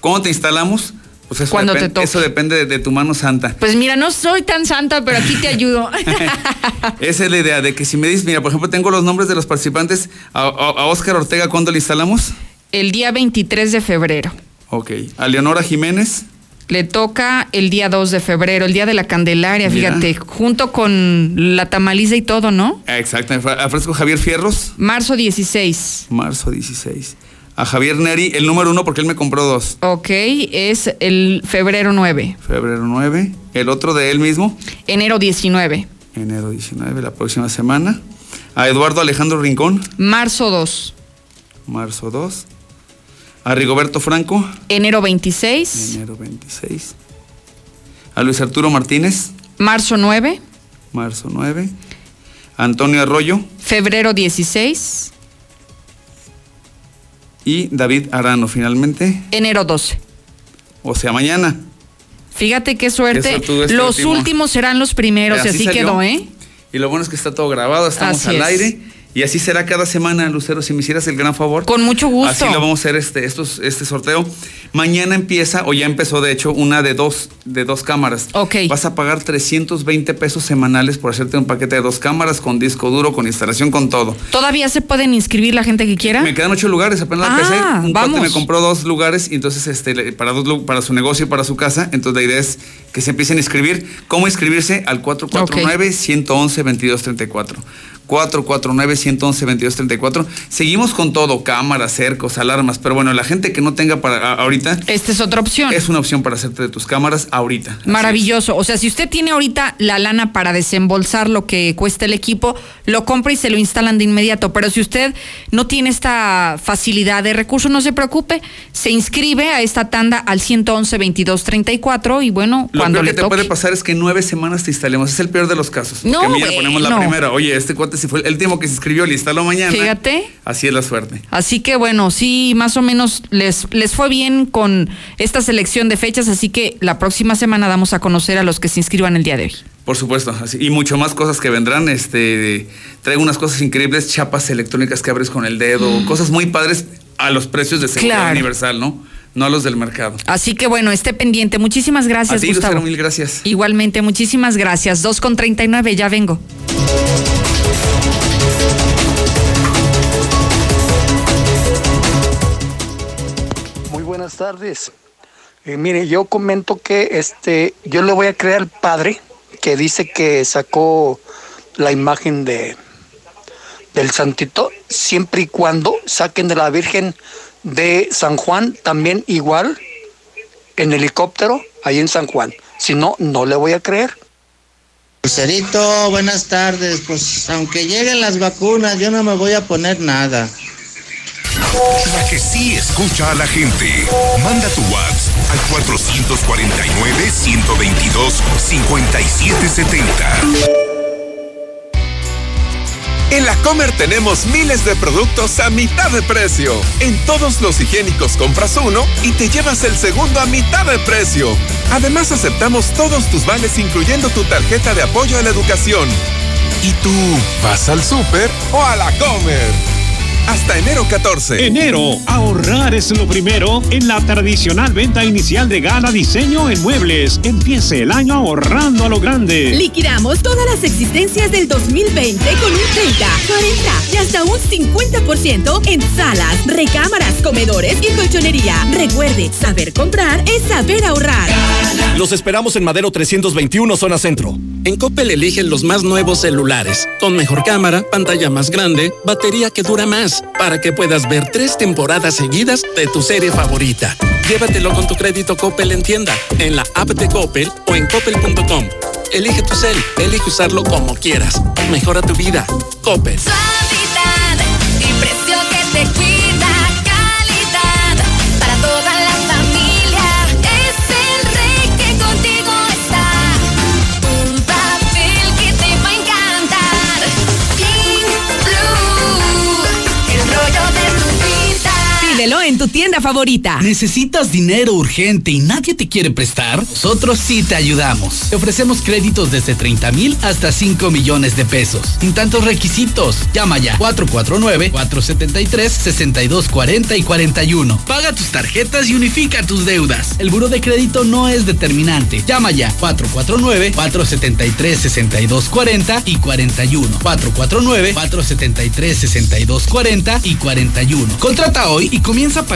¿Cómo te instalamos? Pues eso, Cuando depende, te toque. eso depende de, tu mano santa. Pues mira, no soy tan santa, pero aquí te ayudo. Esa es la idea, de que si me dices, mira, por ejemplo, tengo los nombres de los participantes. A, a, Oscar Ortega, ¿cuándo le instalamos? El día 23 de febrero. Ok. A Leonora Jiménez. Le toca el día 2 de febrero, el día de la Candelaria, fíjate, junto con la tamaliza y todo, ¿no? Exacto. A Francisco Javier Fierros. Marzo 16. Marzo 16 a Javier Neri, el número uno, porque él me compró dos. Ok, es el febrero 9. Febrero 9. El otro de él mismo. Enero 19. Enero 19, la próxima semana. A Eduardo Alejandro Rincón. Marzo 2. Marzo 2. A Rigoberto Franco. Enero 26. Enero 26. A Luis Arturo Martínez. Marzo 9. Marzo 9. A Antonio Arroyo. Febrero 16 y David Arano finalmente. Enero 12. O sea, mañana. Fíjate qué suerte. los últimos serán los primeros y así, quedó, ¿eh? Y lo bueno es que está todo grabado, estamos al aire. Y así será cada semana, Lucero, si me hicieras el gran favor. Con mucho gusto. Así lo vamos a hacer este, estos, este sorteo. Mañana empieza, o ya empezó de hecho, una de dos, de dos cámaras. Ok. Vas a pagar 320 pesos semanales por hacerte un paquete de dos cámaras con disco duro, con instalación, con todo. ¿Todavía se pueden inscribir la gente que quiera? Me quedan ocho lugares, apenas ah, empecé. Un vamos. me compró dos lugares y entonces este, para, dos, para su negocio y para su casa. Entonces la idea es que se empiecen a inscribir. ¿Cómo inscribirse? Al 449-111-2234. 449-111-2234. Seguimos con todo, cámaras, cercos, alarmas, pero bueno, la gente que no tenga para ahorita. Esta es otra opción. Es una opción para hacerte de tus cámaras ahorita. Maravilloso. O sea, si usted tiene ahorita la lana para desembolsar lo que cuesta el equipo, lo compra y se lo instalan de inmediato. Pero si usted no tiene esta facilidad de recursos, no se preocupe, se inscribe a esta tanda al 111-2234 y bueno, lo cuando peor le que te puede pasar es que en nueve semanas te instalemos. Es el peor de los casos. No, mira, ponemos la primera. Oye, este cuate si fue el último que se inscribió, le instaló mañana. Fíjate. Así es la suerte. Así que bueno, sí, más o menos les, les fue bien con esta selección de fechas, así que la próxima semana damos a conocer a los que se inscriban el día de hoy. Por supuesto, así, y mucho más cosas que vendrán. Este, traigo unas cosas increíbles, chapas electrónicas que abres con el dedo, mm. cosas muy padres a los precios de seguridad universal, ¿no? No a los del mercado. Así que bueno, esté pendiente. Muchísimas gracias, a ti, Gustavo. mil gracias. Igualmente, muchísimas gracias. 2 con 39, ya vengo. Buenas tardes. Eh, mire, yo comento que este, yo le voy a creer al padre que dice que sacó la imagen de del santito, siempre y cuando saquen de la Virgen de San Juan también igual en helicóptero ahí en San Juan. Si no, no le voy a creer. Cerito, buenas tardes. Pues aunque lleguen las vacunas, yo no me voy a poner nada. La que sí escucha a la gente. Manda tu WhatsApp al 449-122-5770. En la Comer tenemos miles de productos a mitad de precio. En todos los higiénicos compras uno y te llevas el segundo a mitad de precio. Además aceptamos todos tus vales incluyendo tu tarjeta de apoyo a la educación. ¿Y tú vas al súper o a la Comer? Hasta enero 14. Enero, ahorrar es lo primero en la tradicional venta inicial de Gala Diseño en Muebles. Empiece el año ahorrando a lo grande. Liquidamos todas las existencias del 2020 con un 30, 40 y hasta un 50% en salas, recámaras, comedores y colchonería. Recuerde, saber comprar es saber ahorrar. Los esperamos en Madero 321, zona centro. En Coppel eligen los más nuevos celulares, con mejor cámara, pantalla más grande, batería que dura más, para que puedas ver tres temporadas seguidas de tu serie favorita. Llévatelo con tu crédito Coppel en tienda, en la app de Coppel o en coppel.com. Elige tu cel, elige usarlo como quieras. Mejora tu vida. Coppel. Tienda favorita. ¿Necesitas dinero urgente y nadie te quiere prestar? Nosotros sí te ayudamos. Te ofrecemos créditos desde 30 mil hasta 5 millones de pesos. Sin tantos requisitos. Llama ya 449-473-6240 y 41. Paga tus tarjetas y unifica tus deudas. El buro de crédito no es determinante. Llama ya 449-473-6240 y 41. 449-473-6240 y 41. Contrata hoy y comienza a pagar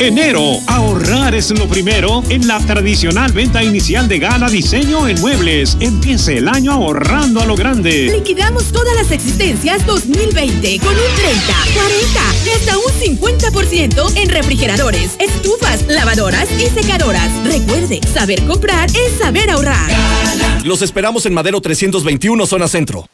Enero, ahorrar es lo primero en la tradicional venta inicial de Gala Diseño en Muebles. Empiece el año ahorrando a lo grande. Liquidamos todas las existencias 2020 con un 30, 40 y hasta un 50% en refrigeradores, estufas, lavadoras y secadoras. Recuerde, saber comprar es saber ahorrar. Los esperamos en Madero 321, zona centro.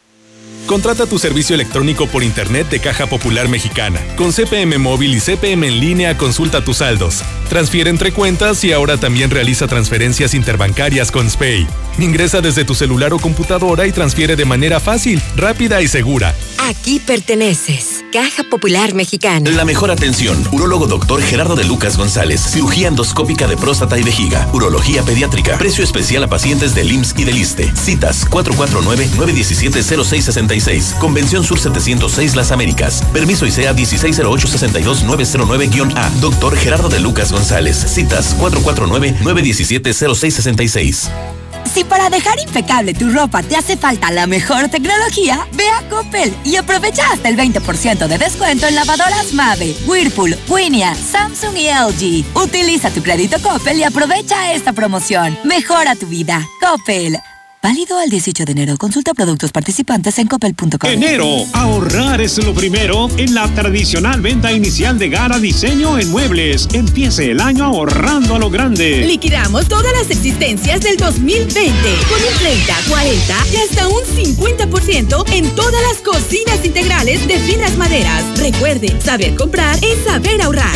Contrata tu servicio electrónico por internet de Caja Popular Mexicana. Con CPM móvil y CPM en línea consulta tus saldos. Transfiere entre cuentas y ahora también realiza transferencias interbancarias con SPAY. Ingresa desde tu celular o computadora y transfiere de manera fácil, rápida y segura. Aquí perteneces. Caja Popular Mexicana. La mejor atención. Urólogo doctor Gerardo de Lucas González. Cirugía endoscópica de próstata y vejiga. Urología pediátrica. Precio especial a pacientes del IMSS y del ISTE. Citas 449-917-0666. Convención Sur 706 Las Américas. Permiso ICEA 160862909-A. Doctor Gerardo de Lucas González. Citas 449-917-0666. Si para dejar impecable tu ropa te hace falta la mejor tecnología, ve a Coppel y aprovecha hasta el 20% de descuento en lavadoras Mave, Whirlpool, Winia, Samsung y LG. Utiliza tu crédito Coppel y aprovecha esta promoción. Mejora tu vida. Coppel. Válido al 18 de enero. Consulta productos participantes en coppel.com. Enero, ahorrar es lo primero en la tradicional venta inicial de Gara Diseño en Muebles. Empiece el año ahorrando a lo grande. Liquidamos todas las existencias del 2020 con un 30, 40 y hasta un 50% en todas las cocinas integrales de finas maderas. Recuerde, saber comprar es saber ahorrar.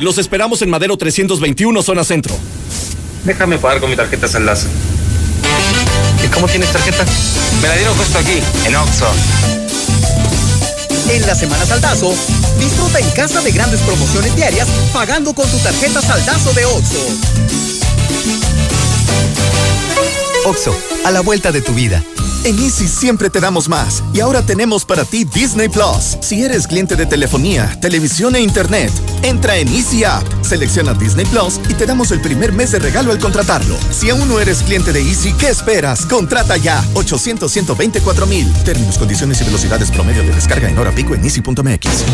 Los esperamos en Madero 321, zona centro. Déjame pagar con mi tarjeta Saldazo. ¿Y cómo tienes tarjeta? Me la dieron justo aquí, en Oxxo. En la Semana Saldazo, disfruta en casa de grandes promociones diarias pagando con tu tarjeta Saldazo de Oxxo. Oxo, a la vuelta de tu vida. En Easy siempre te damos más y ahora tenemos para ti Disney Plus. Si eres cliente de telefonía, televisión e internet, entra en Easy App, selecciona Disney Plus y te damos el primer mes de regalo al contratarlo. Si aún no eres cliente de Easy, ¿qué esperas? Contrata ya 800 124 mil. Términos, condiciones y velocidades promedio de descarga en hora pico en easy.mx.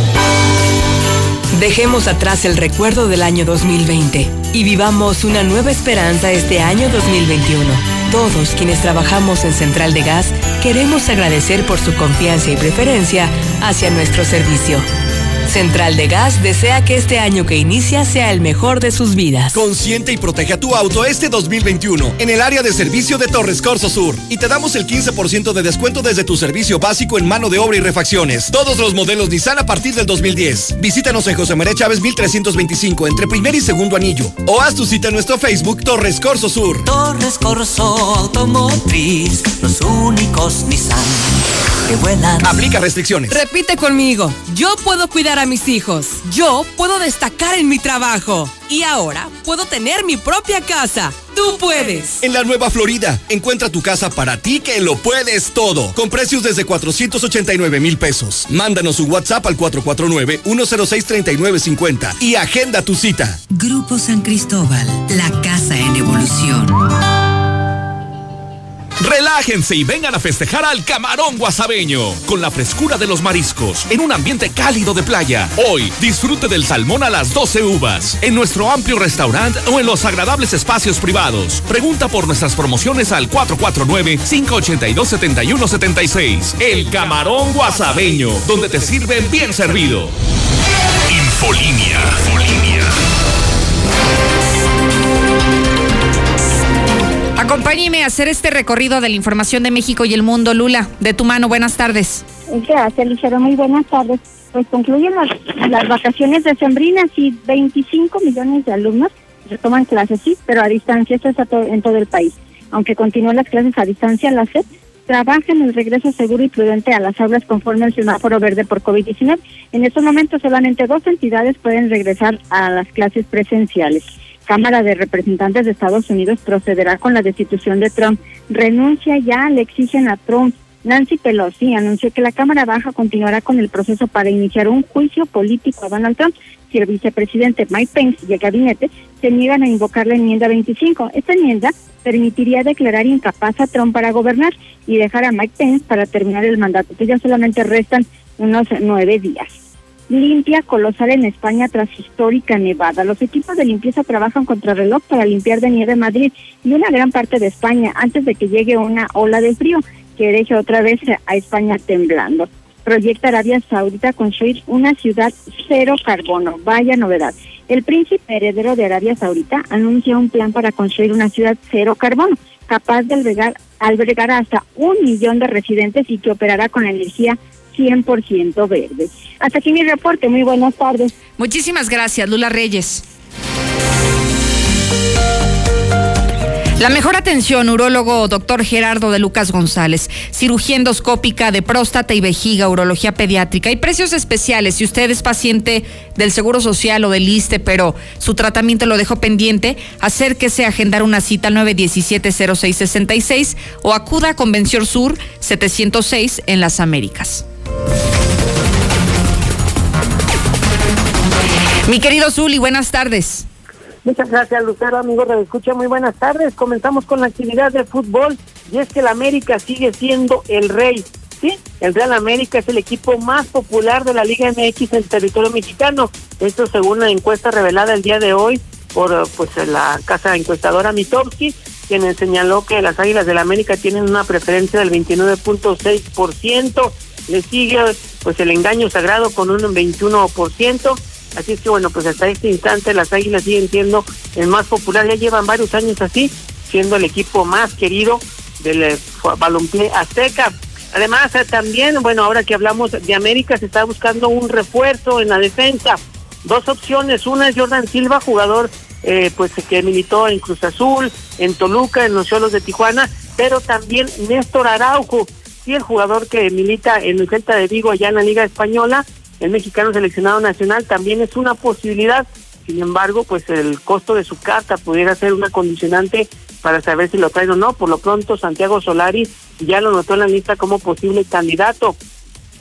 Dejemos atrás el recuerdo del año 2020 y vivamos una nueva esperanza este año 2021. Todos quienes trabajamos en Central de Gas queremos agradecer por su confianza y preferencia hacia nuestro servicio. Central de Gas desea que este año que inicia sea el mejor de sus vidas. Consiente y protege a tu auto este 2021 en el área de servicio de Torres Corso Sur. Y te damos el 15% de descuento desde tu servicio básico en mano de obra y refacciones. Todos los modelos Nissan a partir del 2010. Visítanos en José María Chávez 1325 entre primer y segundo anillo. O haz tu cita en nuestro Facebook Torres Corso Sur. Torres Corso Automotriz, los únicos Nissan que vuelan. Aplica restricciones. Repite conmigo. Yo puedo cuidar a mis hijos. Yo puedo destacar en mi trabajo. Y ahora puedo tener mi propia casa. Tú puedes. En la Nueva Florida, encuentra tu casa para ti que lo puedes todo. Con precios desde 489 mil pesos. Mándanos un WhatsApp al 449-106-3950 y agenda tu cita. Grupo San Cristóbal, la casa en evolución. Relájense y vengan a festejar al camarón guasabeño, con la frescura de los mariscos, en un ambiente cálido de playa. Hoy, disfrute del salmón a las 12 uvas, en nuestro amplio restaurante o en los agradables espacios privados. Pregunta por nuestras promociones al 449-582-7176. El camarón guasabeño, donde te sirven bien servido. Infolinia. Acompáñeme a hacer este recorrido de la información de México y el mundo. Lula, de tu mano, buenas tardes. Gracias, Lucero. Muy buenas tardes. Pues concluyen las, las vacaciones decembrinas y 25 millones de alumnos retoman clases, sí, pero a distancia. Esto está en todo el país. Aunque continúan las clases a distancia, la SED trabaja en el regreso seguro y prudente a las aulas conforme al semáforo verde por COVID-19. En estos momentos solamente dos entidades pueden regresar a las clases presenciales. Cámara de Representantes de Estados Unidos procederá con la destitución de Trump. Renuncia ya, le exigen a Trump. Nancy Pelosi anunció que la Cámara Baja continuará con el proceso para iniciar un juicio político a Donald Trump si el vicepresidente Mike Pence y el gabinete se niegan a invocar la enmienda 25. Esta enmienda permitiría declarar incapaz a Trump para gobernar y dejar a Mike Pence para terminar el mandato, que ya solamente restan unos nueve días limpia colosal en España tras histórica nevada. Los equipos de limpieza trabajan contra reloj para limpiar de nieve Madrid y una gran parte de España antes de que llegue una ola de frío que deje otra vez a España temblando. Proyecta Arabia Saudita construir una ciudad cero carbono. Vaya novedad. El príncipe heredero de Arabia Saudita anuncia un plan para construir una ciudad cero carbono, capaz de albergar, albergar hasta un millón de residentes y que operará con energía 100% verde. Hasta aquí mi reporte. Muy buenas tardes. Muchísimas gracias, Lula Reyes. La mejor atención, urólogo doctor Gerardo de Lucas González, cirugía endoscópica de próstata y vejiga, urología pediátrica y precios especiales. Si usted es paciente del Seguro Social o del ISTE, pero su tratamiento lo dejó pendiente, acérquese a agendar una cita al 917-0666 o acuda a Convención Sur 706 en las Américas. Mi querido Zuli, buenas tardes. Muchas gracias, Lucero, amigo de Escucha. Muy buenas tardes. Comenzamos con la actividad de fútbol y es que el América sigue siendo el rey. Sí, el Real América es el equipo más popular de la Liga MX en territorio mexicano. Esto según la encuesta revelada el día de hoy por pues la casa encuestadora Mitowski, quien señaló que las Águilas del América tienen una preferencia del 29.6%. Le sigue pues el engaño sagrado con un 21%. Así es que bueno, pues hasta este instante las Águilas siguen siendo el más popular, ya llevan varios años así, siendo el equipo más querido del eh, balompié azteca. Además, eh, también, bueno, ahora que hablamos de América, se está buscando un refuerzo en la defensa. Dos opciones, una es Jordan Silva, jugador eh, pues que militó en Cruz Azul, en Toluca, en los Cholos de Tijuana, pero también Néstor Araujo, sí, el jugador que milita en el Celta de Vigo allá en la Liga Española, el mexicano seleccionado nacional también es una posibilidad. Sin embargo, pues el costo de su carta pudiera ser una condicionante para saber si lo traen o no. Por lo pronto, Santiago Solari ya lo notó en la lista como posible candidato.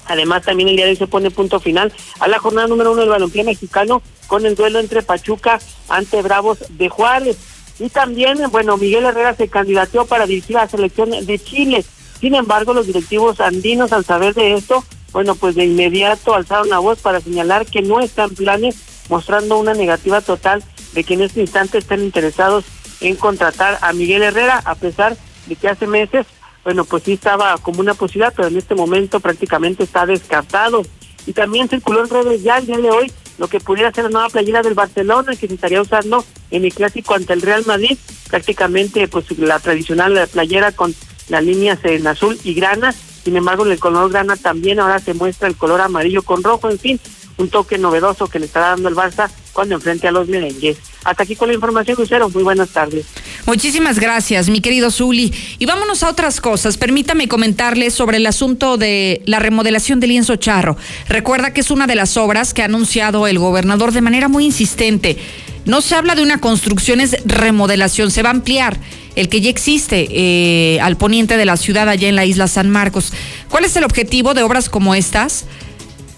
Además, también el día de hoy se pone punto final a la jornada número uno del balompié mexicano con el duelo entre Pachuca ante Bravos de Juárez. Y también, bueno, Miguel Herrera se candidateó para dirigir a la selección de Chile. Sin embargo, los directivos andinos, al saber de esto, bueno, pues de inmediato alzaron la voz para señalar que no están planes, mostrando una negativa total de que en este instante están interesados en contratar a Miguel Herrera, a pesar de que hace meses, bueno, pues sí estaba como una posibilidad, pero en este momento prácticamente está descartado. y también circuló en redes ya el día de hoy lo que pudiera ser la nueva playera del Barcelona que se estaría usando en el clásico ante el Real Madrid, prácticamente pues la tradicional playera con las líneas en azul y grana, sin embargo el color grana también ahora se muestra el color amarillo con rojo, en fin, un toque novedoso que le está dando el Barça cuando enfrente a los merengues. Hasta aquí con la información, Lucero. Muy buenas tardes. Muchísimas gracias, mi querido Zuli. Y vámonos a otras cosas. Permítame comentarles sobre el asunto de la remodelación del lienzo charro. Recuerda que es una de las obras que ha anunciado el gobernador de manera muy insistente. No se habla de una construcción, es remodelación, se va a ampliar el que ya existe eh, al poniente de la ciudad, allá en la isla San Marcos. ¿Cuál es el objetivo de obras como estas?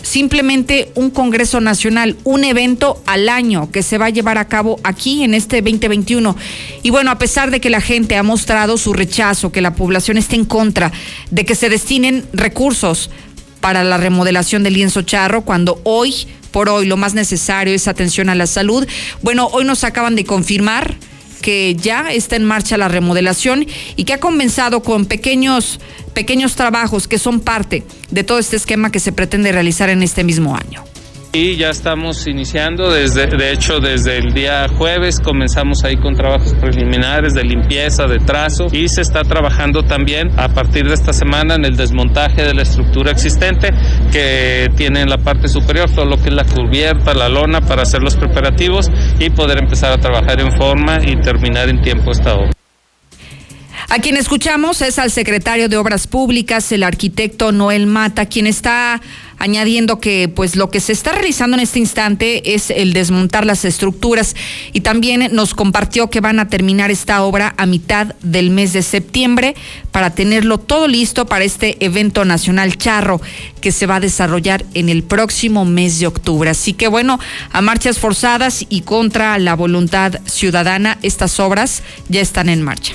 simplemente un Congreso Nacional, un evento al año que se va a llevar a cabo aquí en este 2021. Y bueno, a pesar de que la gente ha mostrado su rechazo, que la población esté en contra de que se destinen recursos para la remodelación del lienzo charro, cuando hoy por hoy lo más necesario es atención a la salud. Bueno, hoy nos acaban de confirmar que ya está en marcha la remodelación y que ha comenzado con pequeños, pequeños trabajos que son parte de todo este esquema que se pretende realizar en este mismo año. Y ya estamos iniciando, desde, de hecho desde el día jueves comenzamos ahí con trabajos preliminares de limpieza, de trazo y se está trabajando también a partir de esta semana en el desmontaje de la estructura existente que tiene en la parte superior todo lo que es la cubierta, la lona para hacer los preparativos y poder empezar a trabajar en forma y terminar en tiempo esta obra. A quien escuchamos es al secretario de Obras Públicas, el arquitecto Noel Mata, quien está añadiendo que pues lo que se está realizando en este instante es el desmontar las estructuras y también nos compartió que van a terminar esta obra a mitad del mes de septiembre para tenerlo todo listo para este evento nacional charro que se va a desarrollar en el próximo mes de octubre. Así que bueno, a marchas forzadas y contra la voluntad ciudadana, estas obras ya están en marcha.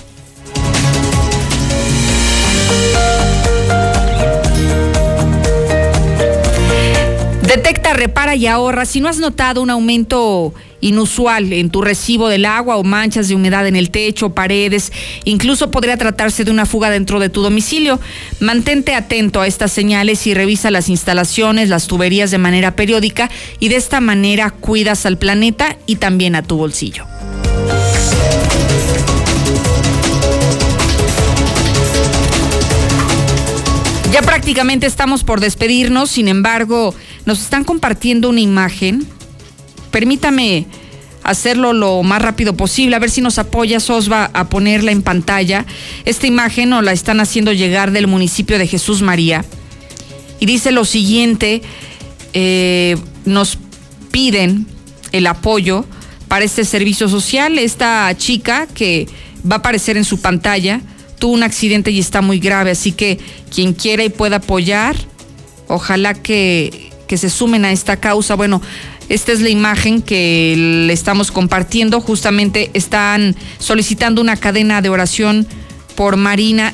Repara y ahorra. Si no has notado un aumento inusual en tu recibo del agua o manchas de humedad en el techo, paredes, incluso podría tratarse de una fuga dentro de tu domicilio. Mantente atento a estas señales y revisa las instalaciones, las tuberías de manera periódica y de esta manera cuidas al planeta y también a tu bolsillo. Ya prácticamente estamos por despedirnos, sin embargo, nos están compartiendo una imagen. Permítame hacerlo lo más rápido posible, a ver si nos apoya Sosba a ponerla en pantalla. Esta imagen nos la están haciendo llegar del municipio de Jesús María. Y dice lo siguiente, eh, nos piden el apoyo para este servicio social. Esta chica que va a aparecer en su pantalla tuvo un accidente y está muy grave, así que quien quiera y pueda apoyar, ojalá que, que se sumen a esta causa. Bueno, esta es la imagen que le estamos compartiendo. Justamente están solicitando una cadena de oración por Marina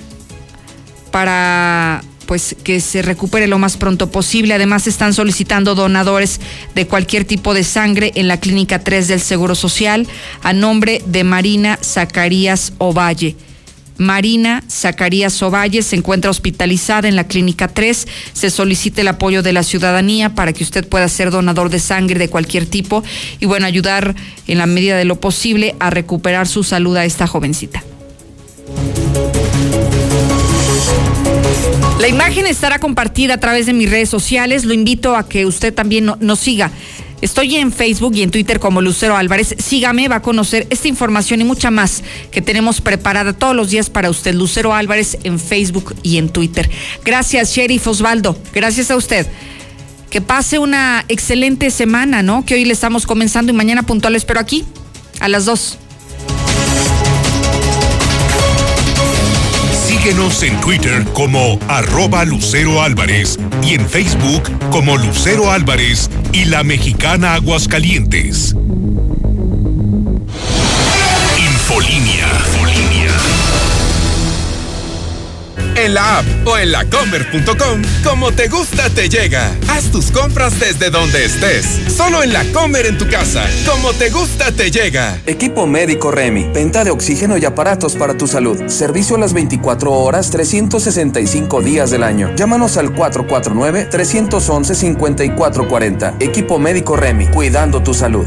para pues que se recupere lo más pronto posible. Además están solicitando donadores de cualquier tipo de sangre en la clínica 3 del Seguro Social a nombre de Marina Zacarías Ovalle. Marina Zacarías Ovalle se encuentra hospitalizada en la Clínica 3. Se solicita el apoyo de la ciudadanía para que usted pueda ser donador de sangre de cualquier tipo y bueno, ayudar en la medida de lo posible a recuperar su salud a esta jovencita. La imagen estará compartida a través de mis redes sociales. Lo invito a que usted también nos siga. Estoy en Facebook y en Twitter como Lucero Álvarez. Sígame, va a conocer esta información y mucha más que tenemos preparada todos los días para usted. Lucero Álvarez en Facebook y en Twitter. Gracias, Sheriff Osvaldo. Gracias a usted. Que pase una excelente semana, ¿no? Que hoy le estamos comenzando y mañana puntuales, pero aquí a las dos. Síguenos en Twitter como arroba Lucero Álvarez y en Facebook como Lucero Álvarez y la mexicana Aguascalientes. Infolinia. En la app o en lacomer.com, como te gusta te llega. Haz tus compras desde donde estés. Solo en la Comer en tu casa, como te gusta te llega. Equipo médico Remy, venta de oxígeno y aparatos para tu salud. Servicio a las 24 horas, 365 días del año. Llámanos al 449-311-5440. Equipo médico Remy, cuidando tu salud.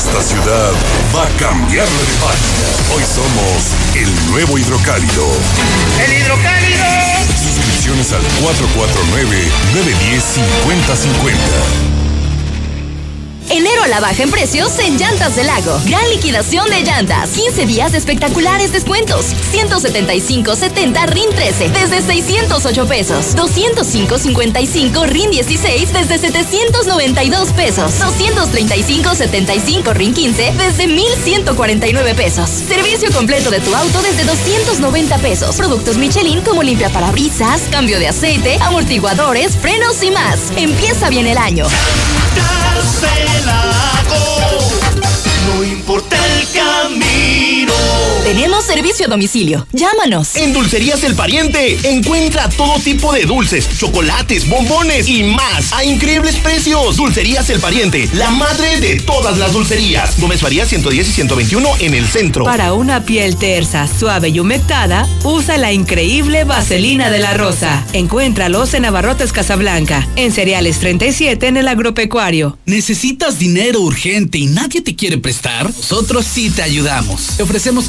Esta ciudad va a cambiarle de página. Hoy somos el nuevo hidrocálido. ¡El hidrocálido! Suscripciones al 449-910-5050. Enero a la baja en precios en Llantas del Lago. Gran liquidación de llantas. 15 días de espectaculares descuentos. 175.70 RIN 13 desde 608 pesos. 205.55 RIN 16 desde 792 pesos. 235.75 RIN 15 desde 1.149 pesos. Servicio completo de tu auto desde 290 pesos. Productos Michelin como limpia parabrisas, cambio de aceite, amortiguadores, frenos y más. Empieza bien el año. No importa el camino. Tenemos servicio a domicilio. Llámanos. En Dulcerías El Pariente encuentra todo tipo de dulces, chocolates, bombones y más a increíbles precios. Dulcerías El Pariente, la madre de todas las dulcerías. Gómez Faría 110 y 121 en el centro. Para una piel tersa, suave y humectada, usa la increíble Vaselina de la Rosa. Encuéntralos en Abarrotes Casablanca, en Cereales 37 en el Agropecuario. ¿Necesitas dinero urgente y nadie te quiere prestar? Nosotros sí te ayudamos. Te ofrecemos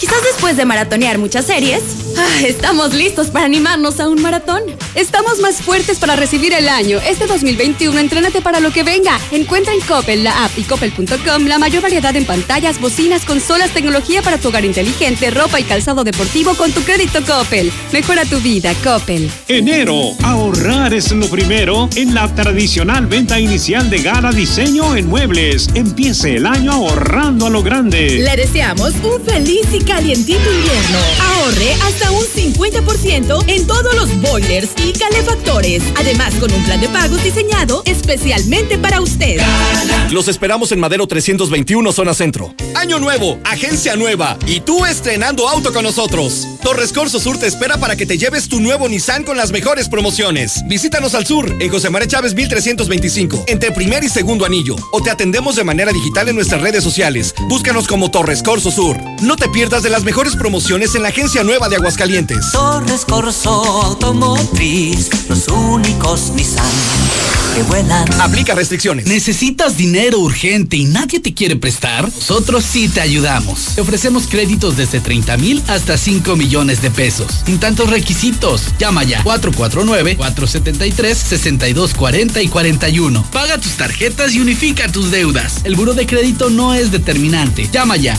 Quizás después de maratonear muchas series, ah, estamos listos para animarnos a un maratón. Estamos más fuertes para recibir el año. Este 2021, entrénate para lo que venga. Encuentra en Coppel, la app y coppel.com la mayor variedad en pantallas, bocinas, consolas, tecnología para tu hogar inteligente, ropa y calzado deportivo con tu crédito Coppel. Mejora tu vida, Coppel. Enero, ahorrar es lo primero en la tradicional venta inicial de Gala Diseño en Muebles. Empiece el año ahorrando a lo grande. Le deseamos un feliz y calientito invierno. Ahorre hasta un 50% en todos los boilers y calefactores. Además, con un plan de pagos diseñado especialmente para usted. Los esperamos en Madero 321, zona centro. Año nuevo, agencia nueva y tú estrenando auto con nosotros. Torres Corso Sur te espera para que te lleves tu nuevo Nissan con las mejores promociones. Visítanos al sur, en José María Chávez 1325, entre primer y segundo anillo. O te atendemos de manera digital en nuestras redes sociales. Búscanos como Torres Corso Sur. No te pierdas de las mejores promociones en la agencia nueva de Aguascalientes. Torres Corso Automotriz, los únicos Nissan que vuelan. Aplica restricciones. ¿Necesitas dinero urgente y nadie te quiere prestar? Nosotros sí te ayudamos. Te ofrecemos créditos desde 30 mil hasta 5 millones de pesos. Sin tantos requisitos. Llama ya 449-473-6240 y 41. Paga tus tarjetas y unifica tus deudas. El buro de crédito no es determinante. Llama ya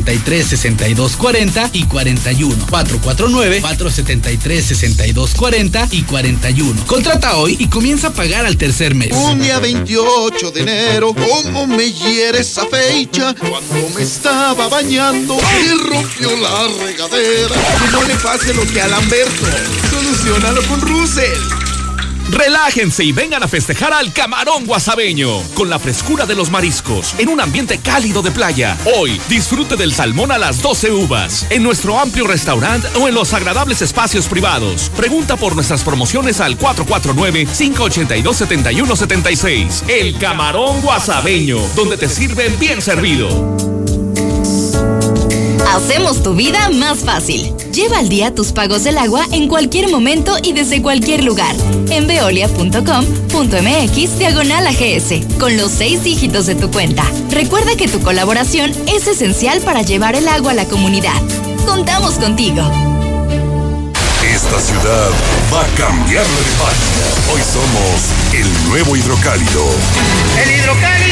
449-473-6240 y 41. 449-473-6240 y 41. Contrata hoy y comienza a pagar al tercer mes. Un día 28 de enero, ¿cómo me hiere esa fecha? Cuando me estaba bañando y rompió la regadera. Que no le pase lo que a Lamberto. Solucionalo con Russell. Relájense y vengan a festejar al camarón guasabeño, con la frescura de los mariscos, en un ambiente cálido de playa. Hoy, disfrute del salmón a las 12 uvas, en nuestro amplio restaurante o en los agradables espacios privados. Pregunta por nuestras promociones al 449-582-7176. El camarón guasabeño, donde te sirven bien servido. Hacemos tu vida más fácil. Lleva al día tus pagos del agua en cualquier momento y desde cualquier lugar. En veolia.com.mx diagonal AGS, con los seis dígitos de tu cuenta. Recuerda que tu colaboración es esencial para llevar el agua a la comunidad. Contamos contigo. Esta ciudad va a cambiar de página. Hoy somos el nuevo hidrocálido. ¡El hidrocálido!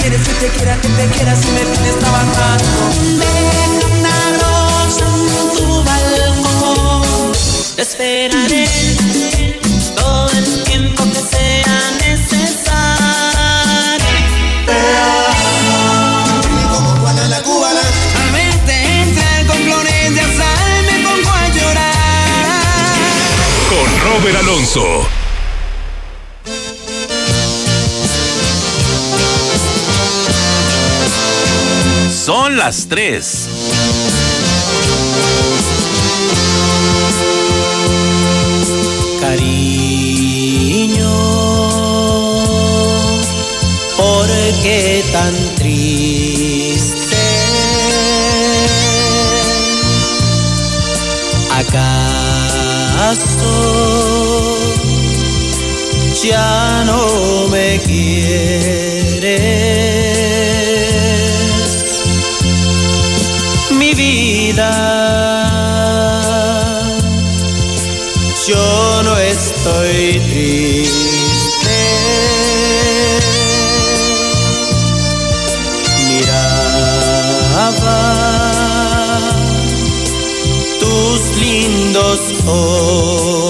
Quieres que te quiera, que te quiera si me tienes trabajando. Deja una rosa en tu balcón. Te esperaré todo el tiempo que sea necesario. Te amo. Como Juana la cubana. Al verte entrar con flores de azahar me pongo a llorar. Con Robert Alonso. Son las 3. Cariño, ¿por qué tan triste? ¿Acaso ya no me quieres? Yo no estoy triste. Miraba tus lindos ojos.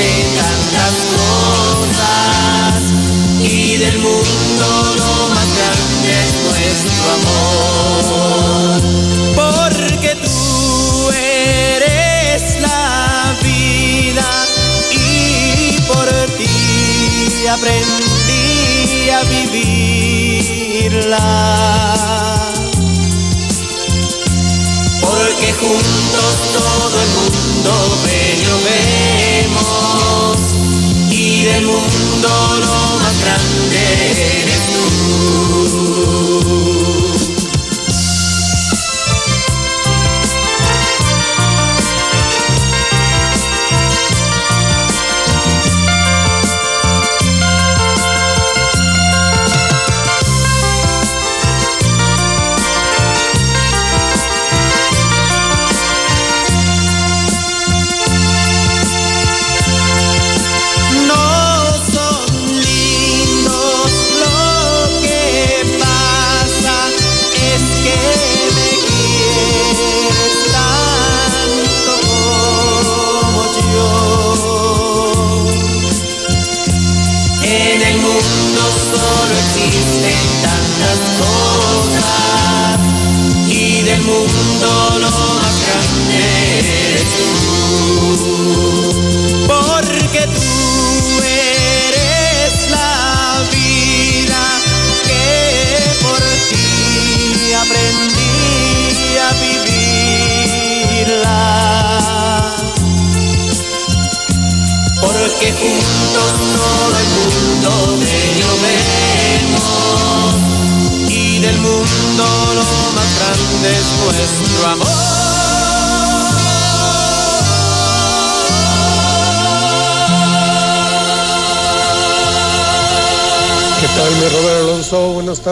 Existen tantas cosas y del mundo lo más grande es nuestro amor. Porque tú eres la vida y por ti aprendí a vivirla. Porque juntos todo el mundo bello vemos y del mundo lo más grande eres tú.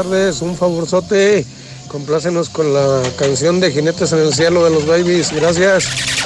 un favorzote. Complácenos con la canción de Jinetes en el Cielo de los Babies. Gracias.